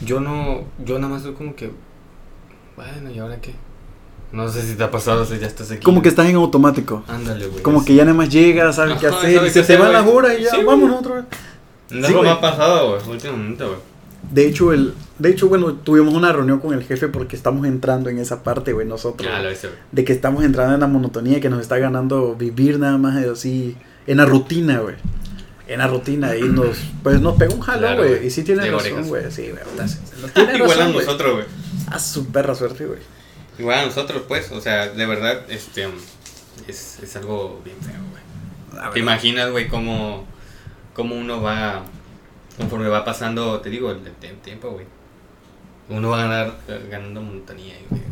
yo no, yo nada más soy como que, bueno, ¿y ahora qué? No sé si te ha pasado, si ya estás aquí.
Como que estás en automático.
Ándale, güey.
Como que ya nada más llegas, sabes qué hacer, y se te va la hora y ya, vamos otra vez.
No me ha pasado, güey, últimamente, güey.
De hecho, el, de hecho, bueno, tuvimos una reunión con el jefe porque estamos entrando en esa parte, güey, nosotros.
Ah,
lo
hice, güey.
De que estamos entrando en la monotonía que nos está ganando vivir nada más así, en la rutina, güey. En la rutina y nos, pues nos pegó un jalo, güey. y sí tiene razón, güey. Sí, güey.
Igual a nosotros, güey.
A su perra suerte, güey.
Igual a nosotros, pues, o sea, de verdad, este, es, es algo bien feo, güey. ¿Te imaginas, güey, cómo, cómo uno va, conforme va pasando, te digo, el, el tiempo, güey? Uno va a ganar, ganando montaña, güey.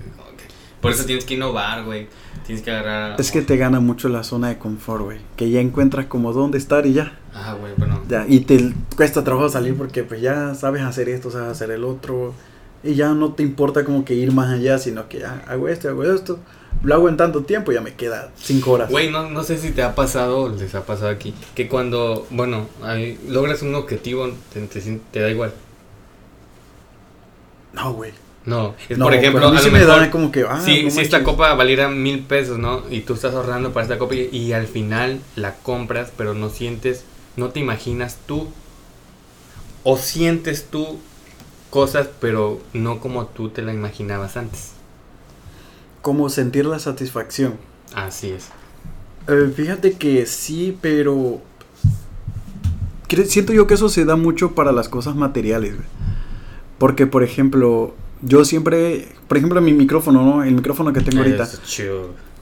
Por eso tienes que innovar, güey. Tienes que agarrar.
Es que te gana mucho la zona de confort, güey. Que ya encuentras como dónde estar y ya.
Ah, güey, bueno.
Ya, y te cuesta trabajo salir porque pues ya sabes hacer esto, sabes hacer el otro. Y ya no te importa como que ir más allá, sino que ya hago esto, hago esto. Lo hago en tanto tiempo y ya me queda cinco horas.
Güey, no, no sé si te ha pasado o les ha pasado aquí. Que cuando, bueno, logras un objetivo, te, te da igual.
No, güey.
No, por ejemplo, a, me da como que, ah, si, esta copa valiera mil pesos, ¿no? Y tú estás ahorrando para esta copa y, al final la compras, pero no sientes, no te imaginas tú, o sientes tú cosas, pero no como tú te la imaginabas antes.
Como sentir la satisfacción.
Así es.
Eh, fíjate que sí, pero siento yo que eso se da mucho para las cosas materiales, Porque, por ejemplo, yo siempre, por ejemplo, mi micrófono, ¿no? El micrófono que tengo ahorita.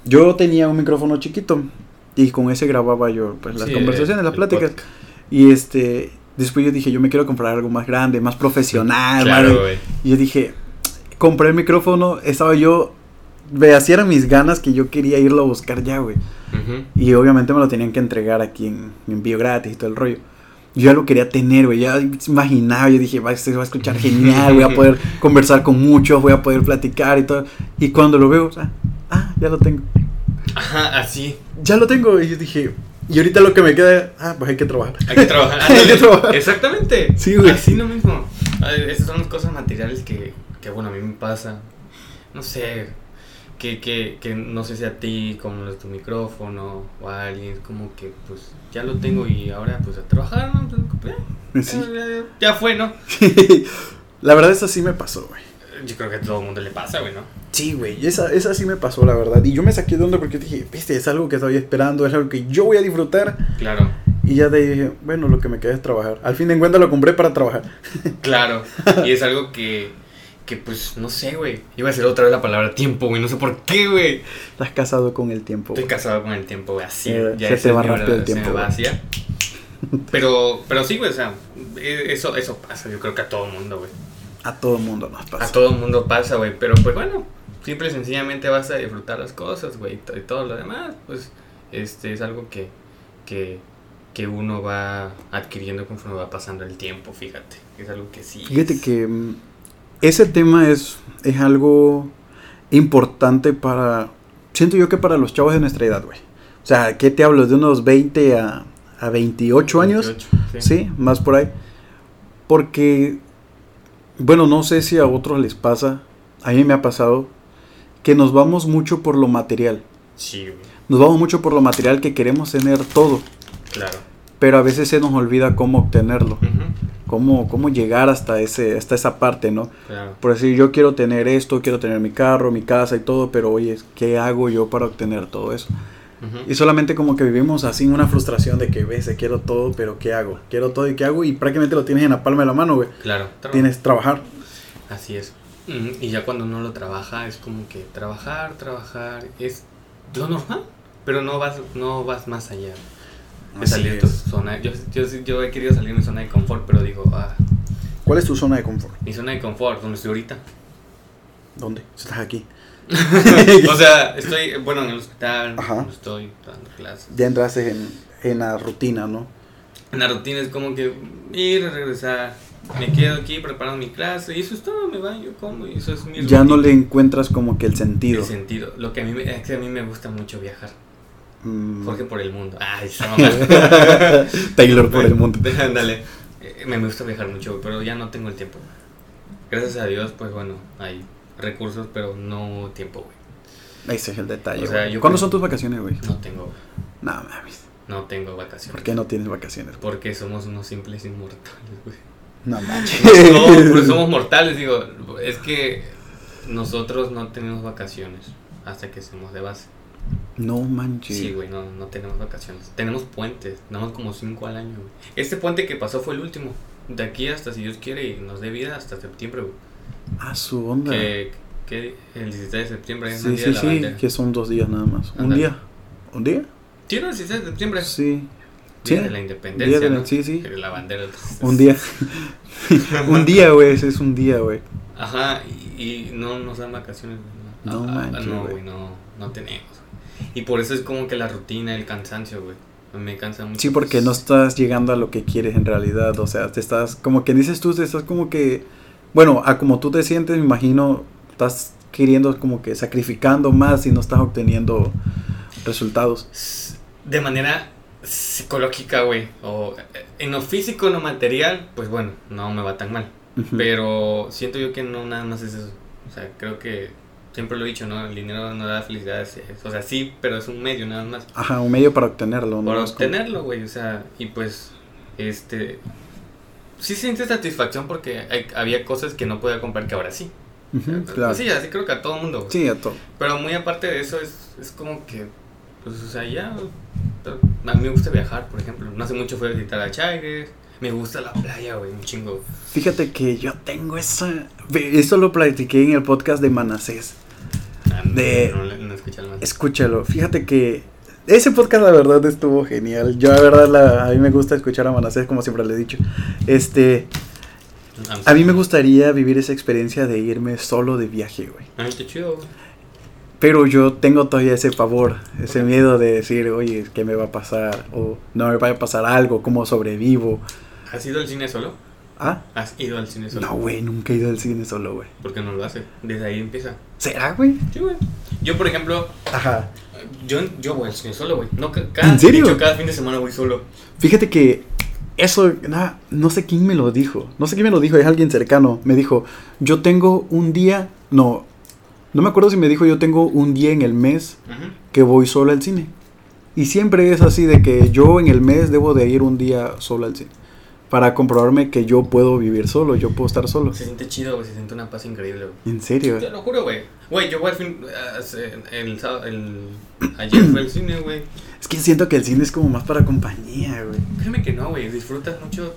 Yo tenía un micrófono chiquito y con ese grababa yo pues, las conversaciones, las pláticas. Y este, después yo dije, yo me quiero comprar algo más grande, más profesional. Claro, y yo dije, compré el micrófono, estaba yo, así eran mis ganas que yo quería irlo a buscar ya, güey. Y obviamente me lo tenían que entregar aquí en, en envío gratis y todo el rollo. Yo ya lo quería tener, güey. Ya imaginaba, yo dije, va, se va a escuchar genial, voy a poder conversar con muchos, voy a poder platicar y todo. Y cuando lo veo, o sea, ah, ya lo tengo.
Ajá, así.
Ya lo tengo. Y yo dije, y ahorita lo que me queda, ah, pues hay que trabajar.
Hay que trabajar. hay que trabajar. Exactamente. Sí, güey. Así lo mismo. Esas son las cosas materiales que, que, bueno, a mí me pasa. No sé, que, que, que no sé si a ti, como es tu micrófono o a alguien, como que pues ya lo tengo y ahora pues a trabajar, ¿no? Pues, ya, fue, ¿no?
la verdad, esa sí me pasó, güey.
Yo creo que a todo el mundo le pasa, güey, ¿no?
Sí, güey, esa, esa sí me pasó, la verdad. Y yo me saqué de onda porque dije, viste, es algo que estoy esperando, es algo que yo voy a disfrutar.
Claro.
Y ya de ahí dije, bueno, lo que me queda es trabajar. Al fin de cuentas lo compré para trabajar.
claro. Y es algo que que pues, no sé, güey. Iba a decir otra vez la palabra tiempo, güey. No sé por qué, güey.
Estás casado con el tiempo.
Estoy casado con el tiempo, güey. Así. Eh, ya se te va rápido el tiempo. Pero, pero sí, güey, o sea, e, eso, eso pasa, yo creo que a todo mundo, güey.
A todo mundo nos pasa.
A todo mundo pasa, güey. Pero pues bueno, simple y sencillamente vas a disfrutar las cosas, güey. Y todo lo demás, pues, este es algo que, que, que uno va adquiriendo conforme va pasando el tiempo, fíjate. Es algo que sí.
Fíjate que mm, ese tema es, es algo importante para, siento yo que para los chavos de nuestra edad, güey. O sea, ¿qué te hablo? De unos 20 a, a 28 años. sí. más por ahí. Porque, bueno, no sé si a otros les pasa, a mí me ha pasado, que nos vamos mucho por lo material.
Sí, güey.
Nos vamos mucho por lo material que queremos tener todo.
Claro.
Pero a veces se nos olvida cómo obtenerlo cómo, cómo llegar hasta, ese, hasta esa parte, ¿no? Por decir, yo quiero tener esto, quiero tener mi carro, mi casa y todo, pero oye, ¿qué hago yo para obtener todo eso? Y solamente como que vivimos así una frustración de que, ves, quiero todo, pero ¿qué hago? Quiero todo y ¿qué hago? Y prácticamente lo tienes en la palma de la mano, güey.
Claro.
Tienes que trabajar.
Así es. Y ya cuando uno lo trabaja, es como que trabajar, trabajar, es lo normal, pero no vas, no vas más allá de salir de tu zona. Yo, yo, yo, he querido salir de mi zona de confort, pero digo, ah.
¿Cuál es tu zona de confort?
Mi zona de confort, donde estoy ahorita.
¿Dónde? Estás aquí.
o sea, estoy, bueno, en el hospital, Ajá. estoy dando clases.
Ya entraste en, en la rutina, ¿no?
En la rutina es como que ir, regresar, me quedo aquí preparando mi clase y eso es todo, me baño, como y eso es mi
Ya no le encuentras como que el sentido.
El sentido, lo que a mí, es que a mí me gusta mucho viajar. Mm. Jorge por el mundo. Ay,
Taylor por el mundo.
Dale. Eh, me gusta viajar mucho, pero ya no tengo el tiempo. Gracias a Dios, pues bueno, hay recursos, pero no tiempo, güey.
Ese es el detalle. O sea, ¿Cuándo son tus vacaciones, güey?
No tengo.
No mames.
No tengo vacaciones.
¿Por qué no tienes vacaciones?
Porque somos unos simples inmortales, güey.
No manches.
No, somos mortales, digo. Es que nosotros no tenemos vacaciones hasta que estemos de base.
No manches.
Sí, güey, no, no tenemos vacaciones. Tenemos puentes, tenemos como cinco al año, güey. Este puente que pasó fue el último. De aquí hasta, si Dios quiere, y nos dé vida hasta septiembre, güey.
Ah, su onda.
Que, que el 16 de septiembre
es sí, día sí, de la sí, que son dos días nada más. ¿Un día? ¿Un día?
Sí, no, el 16 de septiembre.
Sí.
Día sí. de la independencia.
Día de
¿no?
Sí, sí.
La bandera.
Un día. un día, güey, ese es un día, güey.
Ajá, y, y, no nos dan vacaciones.
No, no manches.
No, güey, no, no tenemos. Y por eso es como que la rutina, el cansancio, güey. Me cansa mucho.
Sí, porque no estás llegando a lo que quieres en realidad. O sea, te estás, como que dices tú, te estás como que, bueno, a como tú te sientes, me imagino, estás queriendo como que sacrificando más y no estás obteniendo resultados.
De manera psicológica, güey. O eh, en lo físico, en lo material, pues bueno, no me va tan mal. Pero siento yo que no nada más es eso. O sea, creo que siempre lo he dicho, ¿no? El dinero no da felicidad. O sea, sí, pero es un medio nada más.
Ajá, un medio para obtenerlo.
Para obtenerlo, güey. O sea, y pues, este... Sí siente satisfacción porque había cosas que no podía comprar que ahora sí.
claro.
Pues sí, así creo que a todo mundo.
Sí, a todo.
Pero muy aparte de eso, es, es como que, pues, o sea, ya... A mí me gusta viajar, por ejemplo. No hace mucho fui a visitar a Chaires. Me gusta la playa, güey, un chingo.
Fíjate que yo tengo esa... Eso lo platiqué en el podcast de Manasés.
No,
de...
no, no escúchalo.
Fíjate que ese podcast la verdad estuvo genial. Yo la verdad la, a mí me gusta escuchar a Manasés como siempre le he dicho. Este... A mí me gustaría vivir esa experiencia de irme solo de viaje, güey.
Ay, qué chido, güey.
Pero yo tengo todavía ese pavor, ese miedo de decir, oye, ¿qué me va a pasar? O no me va a pasar algo, ¿cómo sobrevivo?
¿Has ido al cine solo?
¿Ah?
¿Has ido al cine solo?
No, güey, nunca he ido al cine solo, güey.
¿Por qué no lo hace? Desde ahí empieza.
¿Será, güey?
Sí, güey. Yo, por ejemplo,
Ajá.
yo, yo voy al cine solo, güey. No, ca- cada,
¿En serio?
hecho, cada fin de semana voy solo.
Fíjate que eso, na- no sé quién me lo dijo. No sé quién me lo dijo, es alguien cercano. Me dijo, yo tengo un día, no, no me acuerdo si me dijo, yo tengo un día en el mes que voy solo al cine. Y siempre es así de que yo en el mes debo de ir un día solo al cine. Para comprobarme que yo puedo vivir solo, yo puedo estar solo.
Se siente chido, güey. Se siente una paz increíble, güey.
En serio.
Te lo juro, güey. Güey, yo voy al fin. hace- El, sábado- el, ayer fue al cine, güey.
Es que siento que el cine es como más para compañía, güey.
Créeme que no, güey. Disfrutas mucho.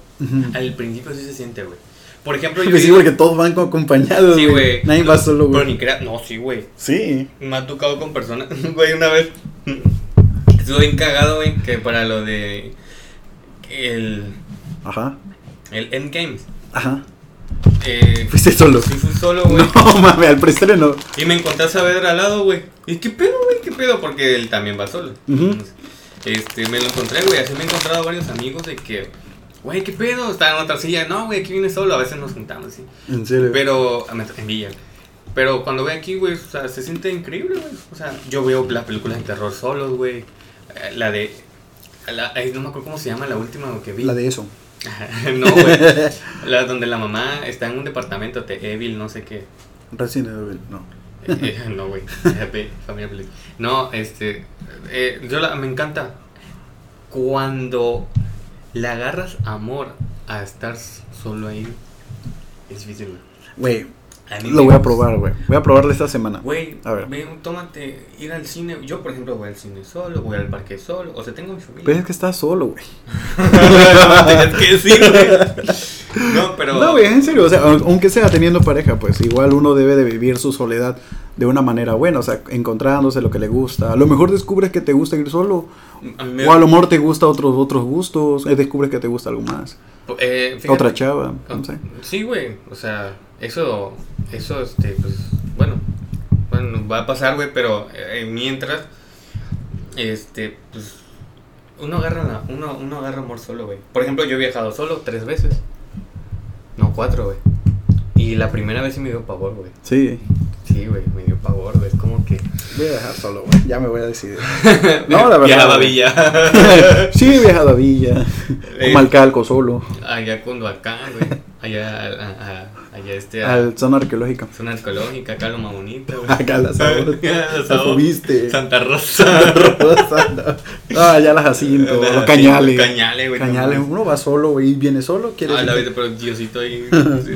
Al principio sí se siente, güey. Por ejemplo, yo.
Pues sí,
digo-
porque todos van acompañados,
Sí, güey.
Nadie va solo,
Pero
güey.
ni crea. No, sí, güey.
Sí.
Me ha tocado con personas. Güey, una vez. Estuve bien cagado, güey. Que para lo de. El.
Ajá.
El Endgame.
Ajá.
Eh,
Fuiste solo.
sí, fui solo, güey.
No, mames, al preestreno.
Y me encontré a Saavedra al lado, güey. ¿Y qué pedo, güey? ¿Qué pedo? Porque él también va solo. Entonces, Este, me lo encontré, güey. Así me he encontrado varios amigos de que, güey, ¿qué pedo? Estaba en otra silla. No, güey, aquí viene solo. A veces nos juntamos, sí.
En serio.
Pero, ah, en Villa. Pero cuando ve aquí, güey, o sea, se siente increíble, güey. O sea, yo veo las películas de terror solos, güey. Eh, La de. La, no me acuerdo cómo se llama la última que vi.
La de eso.
no, güey. La donde la mamá está en un departamento de Evil, no sé qué.
Resident Evil, no.
Eh, no, güey. Familia feliz. No, este. eh, yo la, me encanta. Cuando le agarras amor a estar solo ahí, es difícil, güey.
Güey,
A mí
lo voy a probar, güey. Voy a probarlo esta semana.
Güey,
A ver.
ve, tómate, ir al cine. Yo, por ejemplo, voy al cine solo, voy al parque solo. O sea, tengo mi familia.
Pero es que estás solo, güey.
Tenías que decir, güey. No, pero.
No, güey, en serio. O sea, aun- aunque sea teniendo pareja, pues igual uno debe de vivir su soledad de una manera buena. O sea, encontrándose lo que le gusta. A lo mejor descubres que te gusta ir solo.
a mí me-
O a lo mejor te gusta otros otros gustos. eh, descubres que te gusta algo más.
eh, fíjate-
Otra chava, no sé.
Sí, güey. O sea, eso, eso, este, pues, bueno, bueno, va a pasar, güey, pero eh, mientras, este, pues, uno agarra, la- uno, uno agarra amor solo, güey. Por ejemplo, yo he viajado solo tres veces. No, cuatro, güey. Y la primera vez sí me dio pavor, güey.
Sí.
Sí, güey, me dio pavor, güey. Es como que...
Voy a dejar solo, güey. Ya me voy a decidir. No, la verdad.
Viajaba a. Villa.
sí, he viajado a Villa.
Eh.
O Malcalco solo.
allá con acá, güey. Allá a, a- allá este
al zona arqueológica.
Zona arqueológica, acá lo más bonito.
Acá la sabor.
Santa Rosa. Santa
Rosa. Ah, ya las Jacinto, los cañales.
Cañales,
güey. Cañales, uno va solo, güey, viene solo, quiere
Ah, la vida, pero Diosito ahí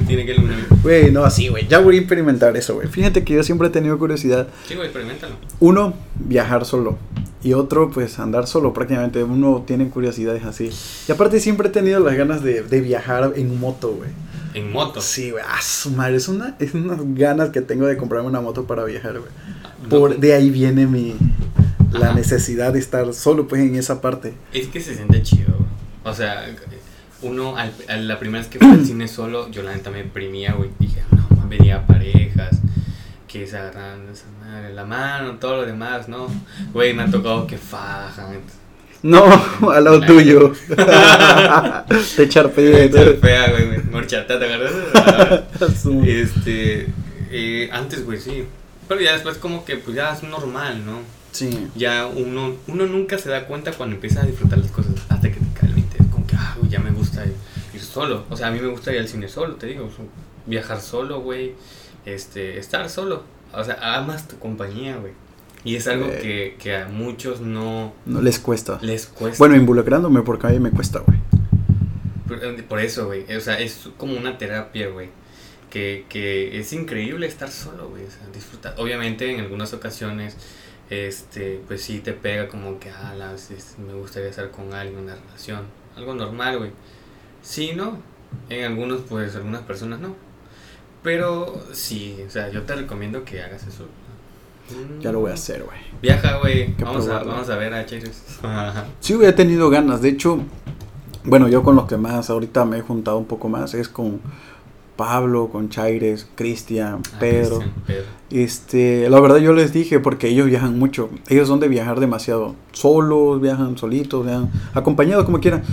tiene que iluminar.
Güey, no, así, güey. Ya voy a experimentar eso, güey. Fíjate que yo siempre he tenido curiosidad.
Sí, güey, experimentalo.
Uno, viajar solo. Y otro, pues andar solo prácticamente. Uno tiene curiosidades así. Y aparte siempre he tenido las ganas de, de viajar en moto, güey.
¿En moto?
Sí, güey. Ah, su madre. Es, una, es unas ganas que tengo de comprarme una moto para viajar, güey. Por, de ahí viene mi... La necesidad de estar solo, pues, en esa parte.
Es que se siente chido. O sea, uno, al, la primera vez que fui al cine solo, yo la neta me deprimía, güey. Dije, no, venía parejas que se agarran esa madre, la mano, todo lo demás, ¿no? Güey, me ha tocado que fajan.
No, al lado tuyo. te charpea.
Te charpea, güey. Morchata, ¿te agarras? este. Eh, antes, güey, sí. Pero ya después, como que, pues ya es normal, ¿no?
Sí.
Ya uno, uno nunca se da cuenta cuando empieza a disfrutar las cosas hasta que te cae el Es como que, ah, güey, ya me gusta ir, ir, solo. O sea, a mí me gusta ir al cine solo, te digo. Viajar solo, güey este, estar solo. O sea, amas tu compañía, güey. Y es algo que, que, a muchos no...
No les cuesta.
Les cuesta.
Bueno, involucrándome porque a mí me cuesta, güey.
Por, por, eso, güey. O sea, es como una terapia, güey. Que, que es increíble estar solo, güey. O sea, disfrutar. Obviamente, en algunas ocasiones, este, pues sí te pega como que, ah, la, me gustaría estar con alguien, una relación. Algo normal, güey. Sí, ¿no? En algunos, pues, algunas personas no. Pero sí, o sea, yo te recomiendo que hagas eso.
Ya lo voy a hacer, güey.
Viaja, güey. Vamos a, vamos a ver a Chairos.
sí, güey, he tenido ganas. De hecho, bueno, yo con los que más ahorita me he juntado un poco más es con Pablo, con Chaires, Cristian, ah, Pedro. Este, la verdad yo les dije porque ellos viajan mucho. Ellos son de viajar demasiado. Solos, viajan solitos, viajan acompañados como quieran.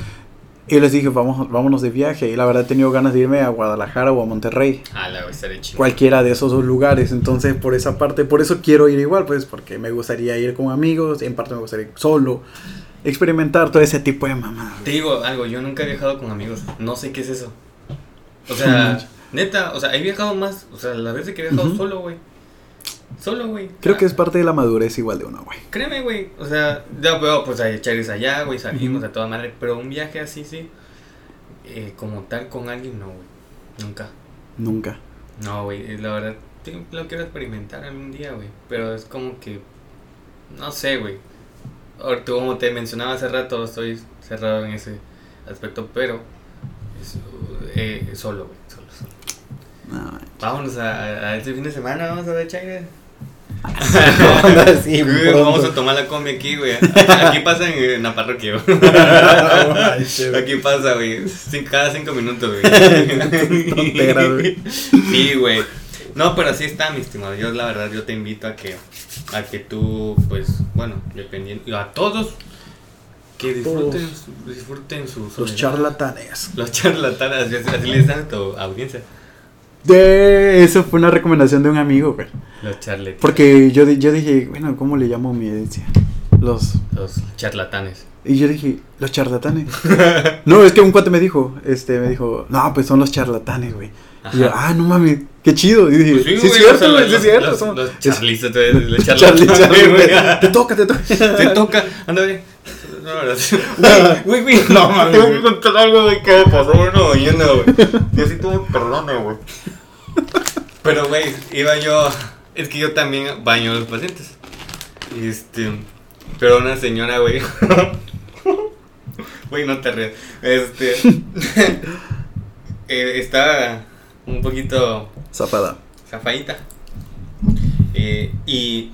Y les dije, vamos, vámonos de viaje. Y la verdad he tenido ganas de irme a Guadalajara o a Monterrey.
Ah, la estaré chido.
Cualquiera de esos dos lugares. Entonces, por esa parte, por eso quiero ir igual, pues, porque me gustaría ir con amigos. En parte me gustaría ir solo. Experimentar todo ese tipo de mamá.
Te digo algo, yo nunca he viajado con amigos. No sé qué es eso. O sea, neta, o sea, he viajado más. O sea, la vez que he viajado solo, güey. Solo, güey.
Creo que es parte de la madurez igual de uno, güey.
Créeme, güey. O sea, ya veo, pues hay charis allá, güey, salimos a toda madre. Pero un viaje así, sí. Eh, como tal con alguien, no, güey. Nunca.
Nunca.
No, güey. La verdad, lo quiero experimentar algún día, güey. Pero es como que. No sé, güey. Tú, como te mencionaba hace rato, estoy cerrado en ese aspecto, pero. Eh, solo, güey. No, Vámonos a, a, este fin de semana, vamos a ver China. sí, vamos a tomar la combi aquí, güey. Aquí pasa en, la parroquia, Aquí pasa, güey. Cada cinco minutos, güey. Sí, güey. No, pero así está, mi estimado. Yo, la verdad, yo te invito a que, a que tú, pues, bueno, dependiendo, a todos, que disfruten, disfruten sus...
Los charlatanes.
Los charlatanes, así les dan a tu audiencia.
De eso fue una recomendación de un amigo, güey.
Los charlatanes.
Porque yo, yo dije, bueno, ¿cómo le llamo a mi herencia? Los...
Los charlatanes.
Y yo dije, los charlatanes. no, es que un cuate me dijo, este, me dijo, no, pues son los charlatanes, güey. Y yo, ah, no mames, qué chido. Y dije, pues sí, sí, cierto, güey, sí, es cierto.
Los, son... los charlistas, los charlatanes,
güey. Te toca, te toca.
te toca, anda, güey. No, güey, güey, no mames. Tengo que contar algo de que pasó una mañana, güey. Yo sí tuve perdone, güey. Pero, güey, iba yo. Es que yo también baño a los pacientes. Este. Pero una señora, güey. Güey, no te rías. Este. eh, estaba un poquito.
Zafada.
Zafadita. Eh, y.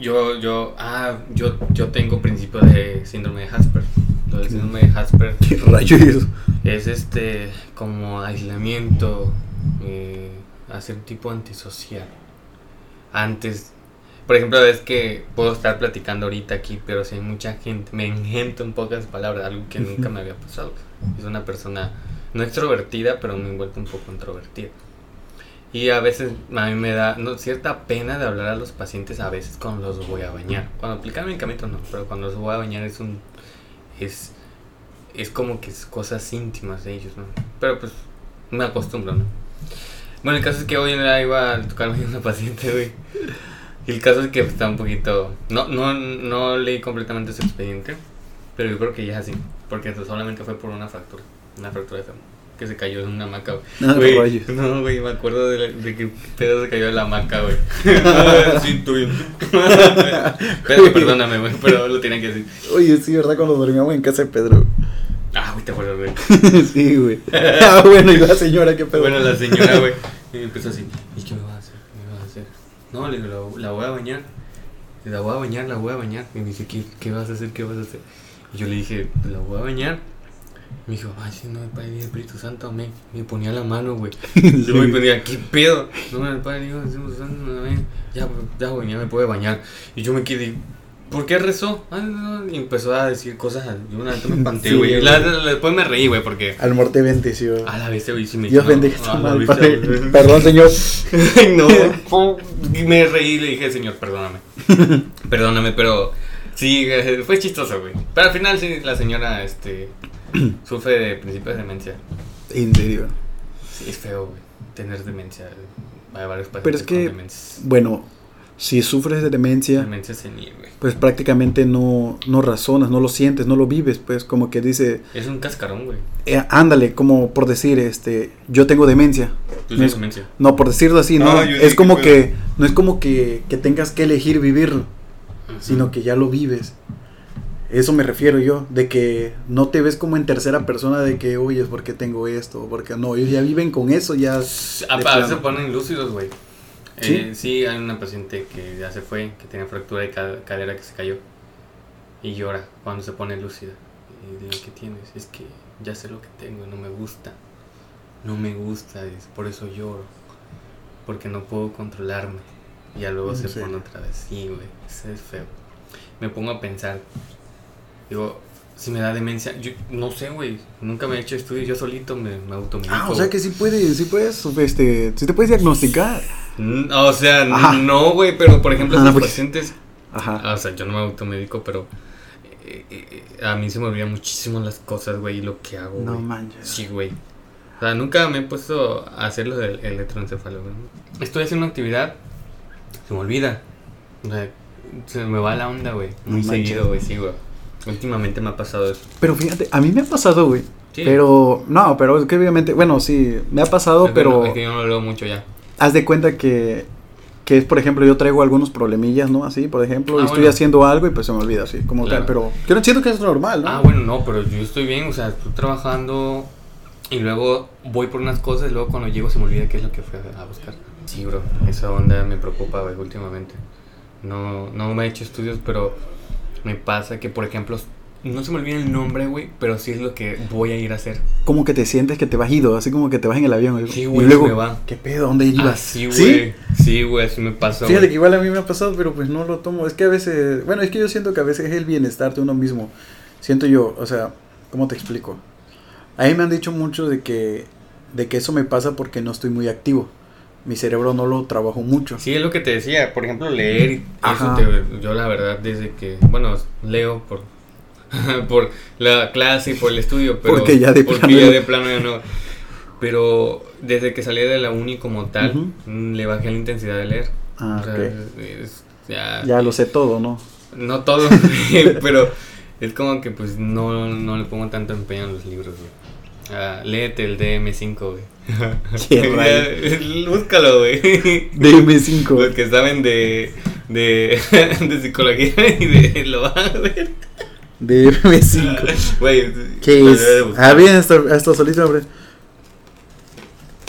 Yo, yo, ah, yo, yo tengo principio de síndrome de Hasper. El síndrome de Hasper.
¿Qué rayo es eso?
Es este, como aislamiento, eh, hacer tipo antisocial. Antes, por ejemplo, es que puedo estar platicando ahorita aquí, pero si hay mucha gente, me engento en pocas palabras, algo que nunca me había pasado. Es una persona no extrovertida, pero me envuelto un poco introvertida. Y a veces a mí me da cierta pena de hablar a los pacientes a veces cuando los voy a bañar. Cuando aplican medicamentos no, pero cuando los voy a bañar es un es es como que es cosas íntimas de ellos, ¿no? Pero pues me acostumbro, ¿no? Bueno, el caso es que hoy iba a tocarme una paciente, güey. Y el caso es que está un poquito... No, no, no leí completamente su expediente, pero yo creo que ya es así, porque solamente fue por una fractura, una fractura de fémur que se cayó en una hamaca, güey. No, no, güey, me acuerdo de, de, que Pedro se cayó en la hamaca, güey. sí, tú Pedro, perdóname, güey, pero lo tenía que decir.
Oye, sí, ¿verdad? Cuando dormíamos en casa de Pedro.
Ah, güey, te acuerdas, güey.
sí, güey. Ah, bueno, y la señora, ¿qué pedo?
Bueno, la señora, güey, empezó así, ¿y qué me va a hacer? ¿Qué me va a hacer? No, le digo, la, la voy a bañar. La voy a bañar, la voy a bañar. Y me dice, ¿qué, qué vas a hacer? ¿Qué vas a hacer? Y yo le dije, la voy a bañar me dijo, ay, si no, el Padre el Espíritu Santo, me, me ponía la mano, güey. Yo me ponía, ¿qué pedo? No, el Padre Dios, Espíritu Santo, ya, ya, güey, ya me puede bañar. Y yo me quedé, ¿por qué rezó? Ah, y empezó a decir cosas, yo una vez me espanté, güey. después me reí, güey, porque...
Al morte bendició.
A la vez, güey, sí me
Dios bendiga mal, padre. Perdón, señor.
no, me reí y le dije, señor, perdóname. perdóname, pero... Sí, fue chistoso, güey. Pero al final sí, la señora, este, sufre de principios de demencia.
¿En serio?
Sí, es feo, güey, tener demencia. Hay varios
pacientes Pero es que, bueno, si sufres de demencia,
demencia senil, güey.
pues prácticamente no, no razonas, no lo sientes, no lo vives, pues como que dice...
Es un cascarón, güey.
Eh, ándale, como por decir, este, yo tengo demencia.
no, es, demencia.
no, por decirlo así, no, ah, es como que, no es como que, que tengas que elegir vivirlo, sino que ya lo vives. Eso me refiero yo, de que no te ves como en tercera persona de que, oye, es porque tengo esto, porque no, ellos ya viven con eso, ya...
A, veces se ponen lúcidos, güey. ¿Sí? Eh, sí, hay una paciente que ya se fue, que tiene fractura de cadera que se cayó y llora cuando se pone lúcida. Y digo, ¿qué tienes? Es que ya sé lo que tengo no me gusta. No me gusta, por eso lloro. Porque no puedo controlarme. Y ya luego se pone otra vez. Sí, güey, eso es feo. Me pongo a pensar, Digo, si me da demencia, yo no sé, güey, nunca me he hecho estudios, yo solito me, me automedico.
Ah, o sea que sí puedes, sí puedes, este, sí te puedes diagnosticar.
Mm, o sea, no, güey, pero por ejemplo, ah, los pues. pacientes, Ajá. o sea, yo no me automedico, pero eh, eh, a mí se me olvidan muchísimo las cosas, güey, y lo que hago,
No manches.
Sí, güey. O sea, nunca me he puesto a hacer lo del electroencefalo, güey. Estoy haciendo una actividad, se me olvida. O sea, se me va la onda, güey. Muy seguido, güey, sí, güey. Últimamente me ha pasado eso.
Pero fíjate, a mí me ha pasado, güey. Pero, no, pero es que obviamente, bueno, sí, me ha pasado, pero...
es que yo no lo leo mucho ya.
Haz de cuenta que, que es, por ejemplo, yo traigo algunos problemillas, ¿no? Así, por ejemplo, y ah, estoy haciendo algo y pues se me olvida, así, como tal, pero yo no siento que es normal, ¿no?
Ah, bueno, no, pero yo estoy bien, o sea, estoy trabajando y luego voy por unas cosas y luego cuando llego se me olvida qué es lo que fui a buscar. Sí, bro, esa onda me preocupa, güey, últimamente. No, no me he hecho estudios, pero me pasa que, por ejemplo, no se me olvida el nombre, güey, pero sí es lo que voy a ir a hacer.
Como que te sientes que te vas ido, así como que te vas en el avión.
Sí, güey, y luego, me va.
¿qué pedo? ¿Dónde ibas?
sí, güey. Sí, güey, así me pasó.
Fíjate que igual a mí me ha pasado, pero pues no lo tomo. Es que a veces, bueno, es que yo siento que a veces es el bienestar de uno mismo. Siento yo, o sea, ¿cómo te explico? A mí me han dicho mucho de que, de que eso me pasa porque no estoy muy activo mi cerebro no lo trabajo mucho.
Sí, es lo que te decía, por ejemplo, leer, eso yo la verdad desde que, bueno, leo por por la clase y por el estudio, pero
porque ya de
plano, ya de plano ya no. Pero desde que salí de la uni como tal, mm, le bajé la intensidad de leer.
Ah, ya, ya lo sé todo, ¿no?
No todo, pero es como que pues no, no le pongo tanto empeño en los libros, Ah, léete el DM5, güey. Búscalo, güey.
DM5.
Los que saben de, de, de psicología y de lo van a ver.
DM5.
Güey.
¿Qué es? Ah, bien, esto, esto solito, hombre.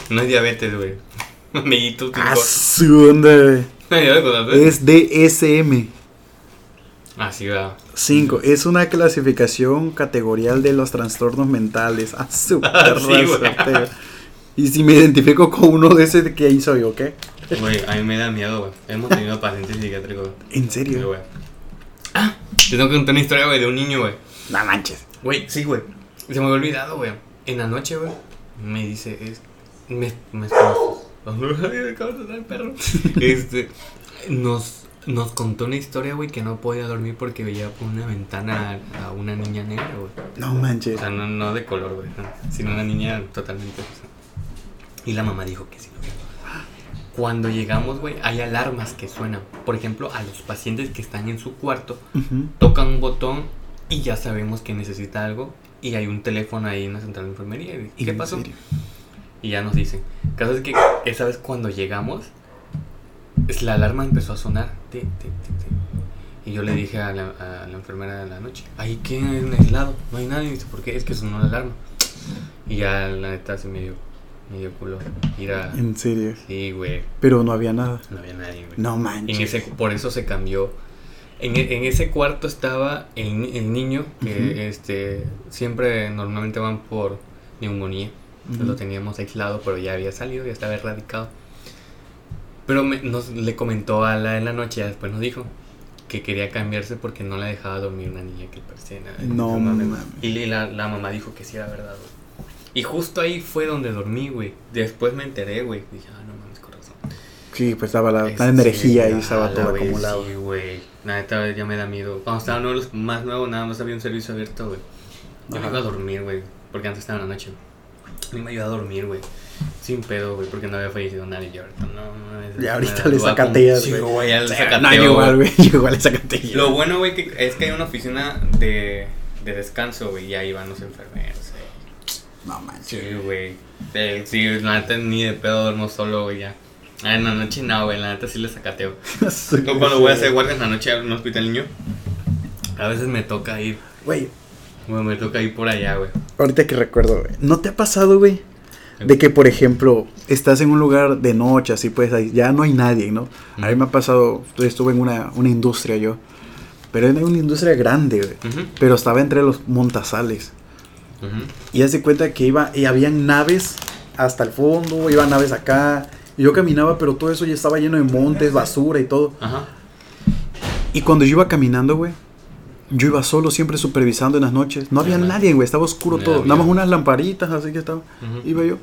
No es diabetes, güey. Amiguito,
Ah, su onda, güey. Es DSM.
Ah, sí, va.
5. Es una clasificación categorial de los trastornos mentales. Ah, super ah, Y si me identifico con uno de ese que hizo yo, ¿qué?
Güey, a mí me da miedo, güey. Hemos tenido pacientes psiquiátricos.
¿En serio?
güey. Ah, te tengo que contar una historia, güey, de un niño, güey.
No manches.
Güey, sí, güey. Se me había olvidado, güey. En la noche, güey, me dice, es, me, me, perro. Este, nos nos contó una historia, güey, que no podía dormir porque veía por una ventana a una niña negra, güey.
No manches.
O sea, no, no de color, güey, sino una niña totalmente. Y la mamá dijo que sí. Cuando llegamos, güey, hay alarmas que suenan. Por ejemplo, a los pacientes que están en su cuarto, tocan un botón y ya sabemos que necesita algo. Y hay un teléfono ahí en la central de enfermería. ¿Y qué pasó? Y ya nos dicen. Caso es que esa vez cuando llegamos, es, la alarma empezó a sonar. y yo le dije a la, a la, enfermera de la noche, ¿ahí qué en el lado? No hay nadie. Y dice, ¿por qué? Es que sonó la alarma. Y ya la neta se me dio me dio culo ir a...
¿En serio?
Sí, güey.
Pero no había nada.
No había nadie, güey.
No manches.
En ese, por eso se cambió. En, e, en ese cuarto estaba el, el niño, que este siempre normalmente van por neumonía. Lo teníamos aislado, pero ya había salido, ya estaba erradicado. Pero me, nos, le comentó a la en la noche, después nos dijo que quería cambiarse porque no la dejaba dormir una niña que parecía nada.
No, no,
Y la, la mamá dijo que sí era verdad, güey. Y justo ahí fue donde dormí, güey. Después me enteré, güey. Dije, ah, no mames, corazón.
Sí, pues estaba la, energía ahí, estaba todo acumulado.
Sí, güey. Nada, ya me da miedo. Cuando estaba los más nuevos, nada más había un servicio abierto, güey. Yo me iba a dormir, güey. Porque antes estaba en la noche. A mí me iba a dormir, güey. Sin pedo, güey, porque no había fallecido nadie. Y ahorita no,
no. Y ahorita le sacateas,
güey. Sí, güey, ya le sacateo.
Igual, güey. Igual le sacateo.
Lo bueno, güey, que es que hay una oficina de, de descanso, güey. Y ahí van los enfermeros.
No manches.
Sí, güey. Sí, la neta ni de pedo duermo solo, güey, ya. Ah, en la noche no, güey, la neta sí le sacateo. no, cuando voy a hacer guardia en la noche en un hospital niño, a veces me toca ir.
Güey.
Güey, me toca ir por allá, güey.
Ahorita que recuerdo, güey. ¿No te ha pasado, güey? De que, por ejemplo, estás en un lugar de noche, así pues, ahí ya no hay nadie, ¿no? A mí me ha pasado, estuve en una, una industria yo, pero era una industria grande, güey. Pero estaba entre los montasales. Y hace cuenta que iba, y habían naves hasta el fondo, iban naves acá. Y yo caminaba, pero todo eso ya estaba lleno de montes, basura y todo. Y cuando yo iba caminando, güey, yo iba solo, siempre supervisando en las noches. No había nadie, güey, estaba oscuro todo. Nada más unas lamparitas, así que estaba. Iba yo.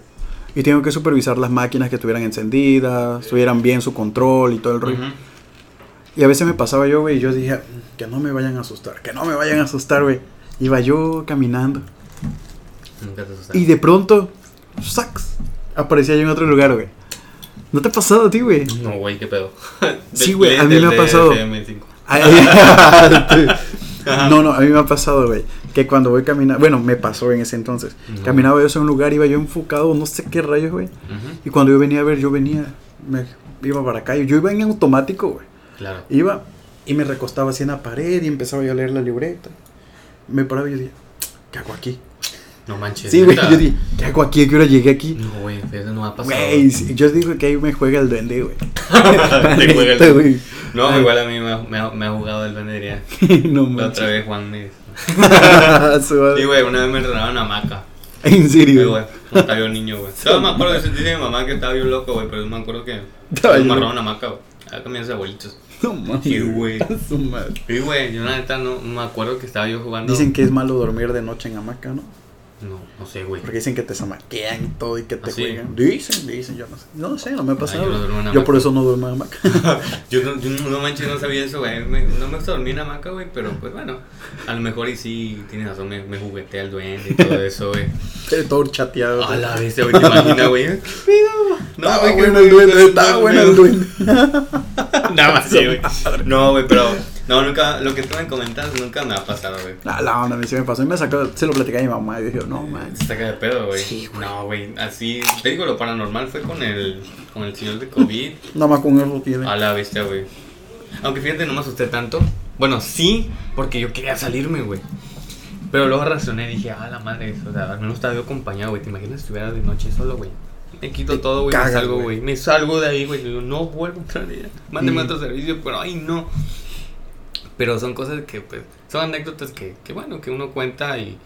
Y tengo que supervisar las máquinas que estuvieran encendidas, estuvieran bien su control y todo el rollo. Y a veces me pasaba yo, güey, y yo dije, que no me vayan a asustar, que no me vayan a asustar, güey. Iba yo caminando. Y de pronto, ¡sax! Aparecía yo en otro lugar, güey. ¿No te ha pasado a ti, güey?
No, güey, qué pedo.
sí, güey, a mí me ha pasado. no, no, a mí me ha pasado, güey. Que cuando voy caminando, bueno, me pasó en ese entonces. Caminaba yo en un lugar, iba yo enfocado, no sé qué rayos, güey. Y cuando yo venía a ver, yo venía, me iba para acá. Yo iba en automático, güey.
Claro.
Iba y me recostaba así en la pared y empezaba yo a leer la libreta. Me paraba y yo decía, ¿qué hago aquí?
No manches.
Sí, güey, yo dije, ¿qué hago aquí? ¿A qué hora llegué aquí?
No, güey, eso no ha pasado.
Güey, yo digo que ahí me juega el duende, güey.
Te juega el duende. No, igual a mí me ha, me ha, jugado el duende, diría. no manches. La otra vez Juan me... sí, güey, una vez me entrenaron una hamaca.
¿En serio?
Sí, güey. Estaba yo niño, güey. Solo me acuerdo de sentir de mi mamá que estaba bien loco, güey, pero no me acuerdo que me amarraron una hamaca, güey. Acá comienzan abuelitos.
No mames.
Sí, güey. Sí, güey. Yo, la neta, no me acuerdo que estaba yo jugando.
Dicen que es malo dormir de noche en hamaca, ¿no?
No, no sé, güey.
Porque dicen que te zamaquean y todo y que te ¿Ah, juegan. Dicen, dicen, yo no sé. No sé, no me ha pasado. yo, yo por eso no duermo en hamaca.
yo, no, yo no manches, no sabía eso, güey. no me gusta dormir en hamaca, güey, pero pues bueno. A lo mejor y sí, tienes razón, me, me juguetea el duende y todo eso, güey.
todo chateado.
A la vez, güey, te imaginas, güey.
No, estaba bueno el duende, estaba bueno el duende.
Nada más, sí, güey. No, güey, pero no, nunca, lo que tú me comentas nunca me ha pasado, güey.
La onda, a mí sí me pasó. Y me sacó, se lo platicé a mi mamá y dije, no, man.
Se saca de pedo, güey. Sí, güey. No, güey, así, te digo, lo paranormal fue con el, con el señor de COVID.
Nada más con eso tiene.
A la bestia, güey. Aunque fíjate, no me asusté tanto. Bueno, sí, porque yo quería salirme, güey. Pero luego razoné y dije, ah, la madre, o sea, al menos estaba yo acompañado, güey. ¿Te imaginas si estuviera de noche solo, güey? Me quito todo, güey, me salgo, güey. Me salgo de ahí, güey. Digo, no vuelvo a entrar ya. Mándeme otro servicio, pero ay, no. Pero son cosas que, pues, son anécdotas que, que bueno, que uno cuenta y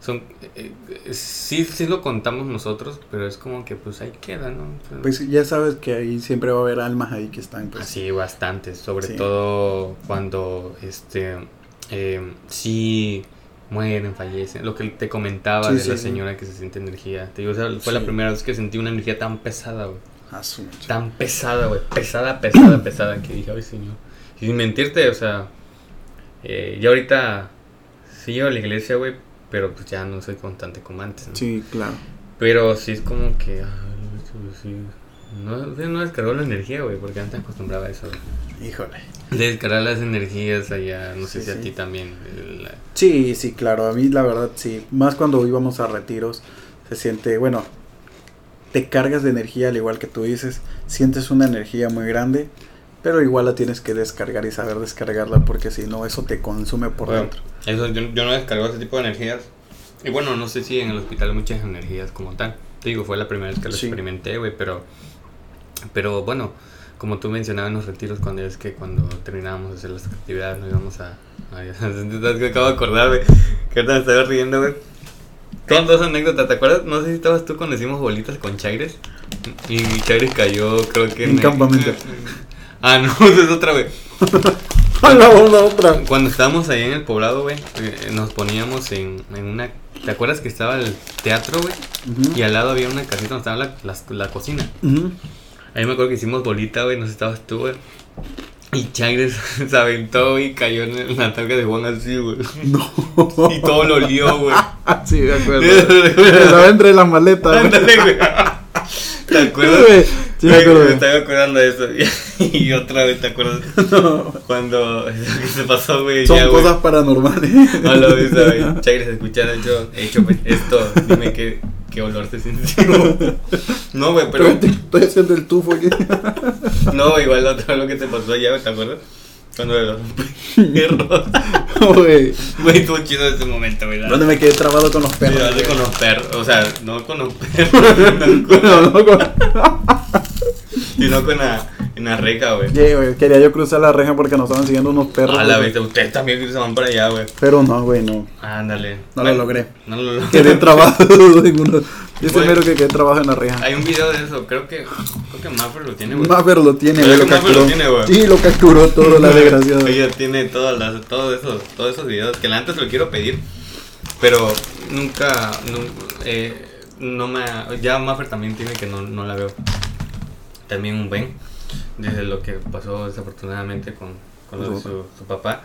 son, eh, eh, sí, sí lo contamos nosotros, pero es como que, pues, ahí queda, ¿no?
Pues ya sabes que ahí siempre va a haber almas ahí que están, pues.
Sí, bastantes, sobre todo cuando, este, eh, sí mueren, fallecen. Lo que te comentaba de la señora que se siente energía. Te digo, fue la primera vez que sentí una energía tan pesada, güey.
Ah,
tan pesada, güey. Pesada, pesada, pesada. Que dije, ay, señor. Sin mentirte, o sea, eh, yo ahorita sí a la iglesia, güey, pero pues ya no soy constante como antes, ¿no?
Sí, claro.
Pero sí es como que... sí. No, no descargó la energía, güey, porque antes acostumbraba a eso.
Híjole.
De descargar las energías allá, no sé si a ti también.
La... Sí, sí, claro, a mí la verdad sí. Más cuando íbamos a retiros, se siente, bueno, te cargas de energía al igual que tú dices, sientes una energía muy grande, pero igual la tienes que descargar y saber descargarla porque si no, eso te consume por dentro.
Eso, yo, yo no descargo ese tipo de energías. Y bueno, no sé si en el hospital hay muchas energías como tal. Te digo, fue la primera vez que lo experimenté, güey, pero pero bueno, como tú mencionabas en los retiros, cuando es que cuando terminábamos de hacer las actividades nos íbamos a... que acabo de acordar, güey, que ahorita me estaba riendo, güey. Son dos anécdotas, ¿te acuerdas? No sé si estabas tú cuando hicimos bolitas con Chaires. Y Chaires cayó, creo que
en... En campamento.
Ah, no, es otra, güey.
la otra.
Cuando estábamos ahí en el poblado, güey, eh, nos poníamos en, en una ¿Te acuerdas que estaba el teatro, güey? Y al lado había una casita donde estaba la, la, la cocina. Ahí me acuerdo que hicimos bolita, güey, no sé, estabas tú, güey. Y Chagres se aventó y cayó en la targa de Juan así, güey. No. Y todo lo olió, güey.
sí, de acuerdo. Estaba entre las maletas, güey.
¿Te acuerdas? Sí, me. Me estaba acordando de eso. Y, otra vez, ¿te acuerdas? No. Cuando se pasó, güey.
Son cosas paranormales.
No lo ves, güey. Chagres escucharon yo. He hecho pues, esto. Dime qué qué olor te sintió. no, güey, pero.
Estoy haciendo el tufo aquí.
no, igual otra lo que te pasó allá, ¿te acuerdas? Cuando los perros.
Güey.
Güey, estuvo chido ese momento, güey.
¿Dónde me quedé trabado con los perros?
Sí, con los perros. O sea, no con los perros. no, no con. sino con la en la reja, güey.
Quería yo cruzar la reja porque nos estaban siguiendo unos perros.
A la vez, ustedes también cruzaban para allá, güey.
Pero no, güey, no.
Ándale.
No lo logré.
No lo logré.
Quedé trabajo en uno. Yo primero que quedé trabajo en la reja.
Hay un video de eso, creo que creo que Maffer lo tiene, güey.
Maffer lo tiene,
güey, lo capturó. Lo tiene, güey.
Sí, lo capturó todo la desgraciada.
Ella tiene todas las todos esos todos esos videos que antes lo quiero pedir, pero nunca no, eh, no me ya Maffer también tiene que no, no la veo. También un buen desde lo que pasó desafortunadamente con, con su, su, papá.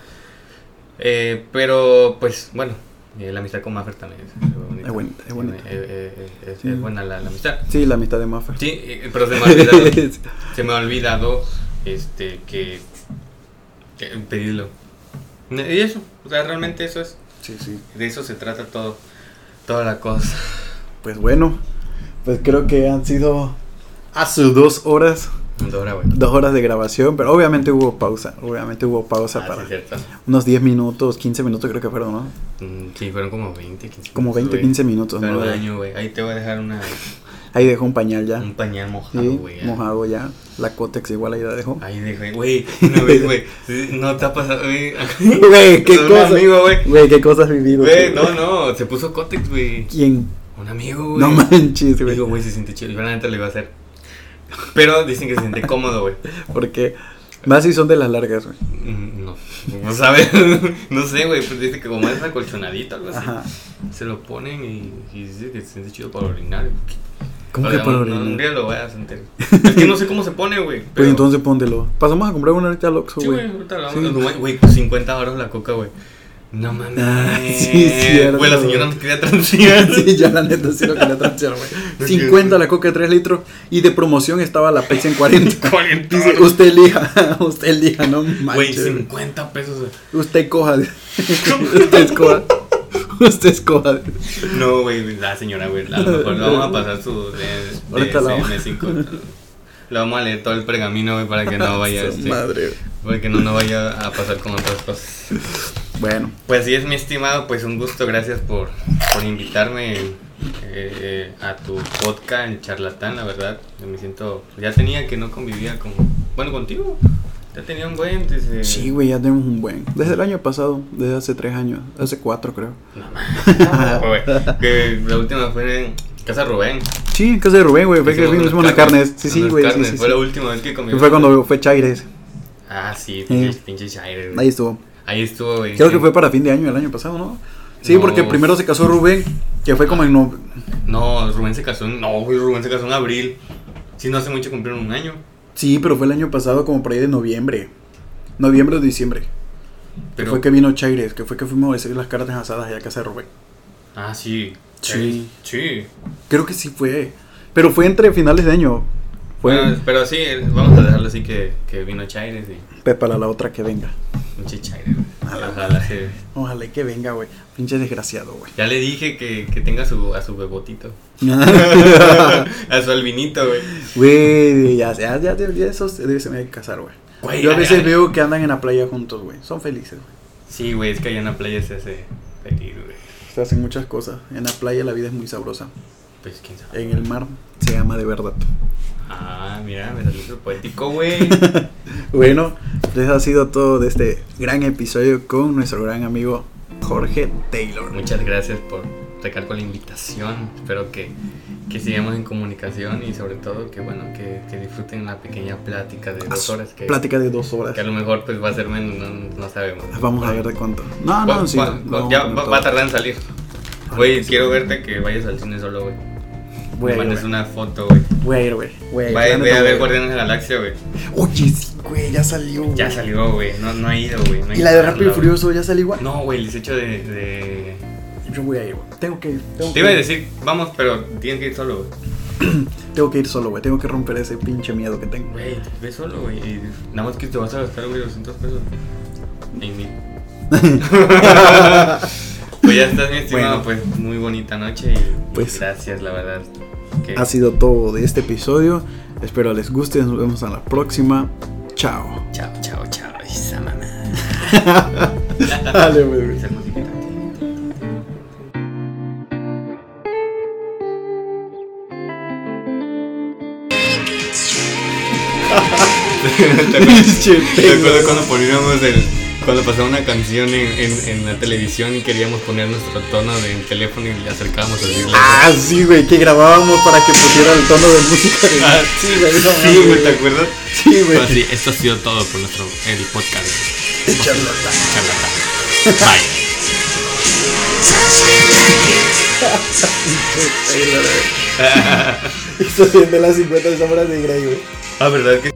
Eh, pero pues bueno, eh, la amistad con Maffer también
es, es buena. Es buena,
eh, es, buena la, la, amistad.
Sí, la amistad de Maffer.
Sí, pero se me ha olvidado, se me ha olvidado este, que, que pedirlo. Y eso, o sea, realmente eso es.
Sí, sí.
De eso se trata todo, toda la cosa.
Pues bueno, pues creo que han sido hace dos horas Dos horas de grabación, pero obviamente hubo pausa. Obviamente hubo pausa ah, para unos 10 minutos, 15 minutos creo que fueron, ¿no?
Mm, sí, fueron como 20, 15
Como 20, 15 minutos.
¿no? güey. Ahí te voy a dejar una...
Ahí dejó un pañal ya.
Un pañal mojado, güey.
mojado ya. La Cotex igual ahí la dejó.
Ahí dejó, güey. Una vez, güey. No te ha pasado, güey.
Güey, qué cosa. güey. qué cosas vivido.
Güey, no, no. Se puso Cotex, güey.
¿Quién?
Un amigo, güey.
No manches, güey.
Digo, güey, se siente chido. Yo la neta le iba a hacer. Pero dicen que se siente cómodo, güey.
Porque más si son de las largas, güey.
Mm, no, no sabes, no sé, güey, pues dice que como es acolchonadito, algo así, Ajá. se lo ponen y, y, dice que se siente chido para orinar.
¿Cómo que para orinar?
un día lo voy a sentir. es que no sé cómo se pone, güey.
Pues entonces póntelo. Pasamos a comprar una ahorita al Oxxo, güey.
Sí, güey, ahorita la. Güey, 50 euros la coca, güey. No mames. Ah, sí, cierto. Güey, la señora no quería transear.
sí, ya la neta sí lo quería transear, güey. 50 la coca de 3 litros y de promoción estaba la Pepsi en 40. 40. Dice, usted elija, usted elija, no manches.
Güey, 50 pesos.
Usted coja. usted escoja. Usted escoja.
No, güey, la señora, güey. A lo mejor vamos a pasar su de, de CM5. Le vamos a leer todo el pergamino, para que no vaya. este,
madre,
Para que no, no vaya a pasar con otras cosas.
Bueno.
Pues sí, es mi estimado, pues un gusto, gracias por, por invitarme eh, a tu podcast, el charlatán, la verdad. Me siento, ya tenía que no convivía con, bueno, contigo. Ya tenía un buen desde...
Sí, güey, ya tenemos un buen. Desde el año pasado, desde hace tres años, hace cuatro creo.
No, güey. que la última fue en Casa Rubén.
Sí, en Casa de Rubén, güey. Fue que vimos una carne. Sí, sí, güey. Sí, sí,
fue la última vez que comí.
Fue cuando fue Chaires.
Ah, sí, pinche, pinche Chaires.
Ahí estuvo.
Ahí estuvo, güey.
Creo que fue para fin de año el año pasado, ¿no? Sí, porque primero se casó Rubén, que fue como en no...
No, Rubén se casó en... No, güey, Rubén se casó en abril. Sí, no hace mucho cumplieron un año.
Sí, pero fue el año pasado como por ahí de noviembre. Noviembre o diciembre. Pero... fue que vino Chaires, que fue que fuimos a hacer las cartas asadas allá a casa de Rubén.
Ah, sí.
Sí.
Sí.
Creo que sí fue. Pero fue entre finales de año.
Bueno, pero sí, vamos a dejarlo así que, que vino Chaires y...
Pues para la otra que venga.
Pinche Chaires, Ojalá,
que... Ojalá que venga, güey. Pinche desgraciado, güey.
Ya le dije que, que tenga su, a su bebotito. a su albinito, güey.
Güey, ya, ya, ya, ya, esos debe se me que casar, güey. Yo a veces veo que andan en la playa juntos, güey. Son felices, güey.
Sí, güey, es que allá en la playa se hace feliz.
Se hacen muchas cosas. En la playa la vida es muy sabrosa.
Pues quién sabe.
En el mar se ama de verdad.
Ah, mira, me salió poético, güey.
bueno, pues ha sido todo de este gran episodio con nuestro gran amigo Jorge Taylor.
Muchas gracias por sacar con la invitación. Espero que, que sigamos en comunicación y sobre todo que bueno que, que disfruten la pequeña plática de dos horas. Que,
plática de dos horas.
Que a lo mejor pues va a ser menos, no, sabemos.
Vamos a ver de cuánto. No, no, sí.
ya va, a tardar en salir. Güey, quiero verte que vayas al cine solo, güey. Voy mandes una foto, güey.
Voy a ir, güey.
Voy a ir. a ver Guardianes de la Galaxia, güey.
Oye, sí, güey, ya salió.
Ya salió, güey. No, no ha ido, güey.
¿Y la de Rápido y Furioso ya salió igual?
No, güey, he hecho de, de...
Yo voy a ir, güey. Tengo que ir.
Te iba a decir, vamos, pero tienes que ir solo,
güey. tengo que ir solo, güey. Tengo que romper ese pinche miedo que tengo.
Güey, ve solo, güey. Nada más que te vas a gastar, güey, 200 pesos. Ni mil. pues ya estás, mi estimado. Pues muy bonita noche y pues, gracias, la verdad.
Ha sido todo de este episodio. Espero les guste. Nos vemos en la próxima. Chao.
Chao, chao, chao. Esa mamá.
Dale, güey.
¿Te acuerdas cuando poníamos el cuando pasaba una canción en, en, la televisión y queríamos poner nuestro tono de teléfono y le acercábamos a decirle.
Ah, sí, güey, que grabábamos para que pusiera el tono de música.
Ah, sí, güey, sí, güey, ¿te acuerdas?
Sí, güey.
esto ha sido todo por nuestro el podcast.
De charlatán.
Charlatán. Bye.
Esto de las 50 sombras de Grey, güey.
Ah, ¿verdad que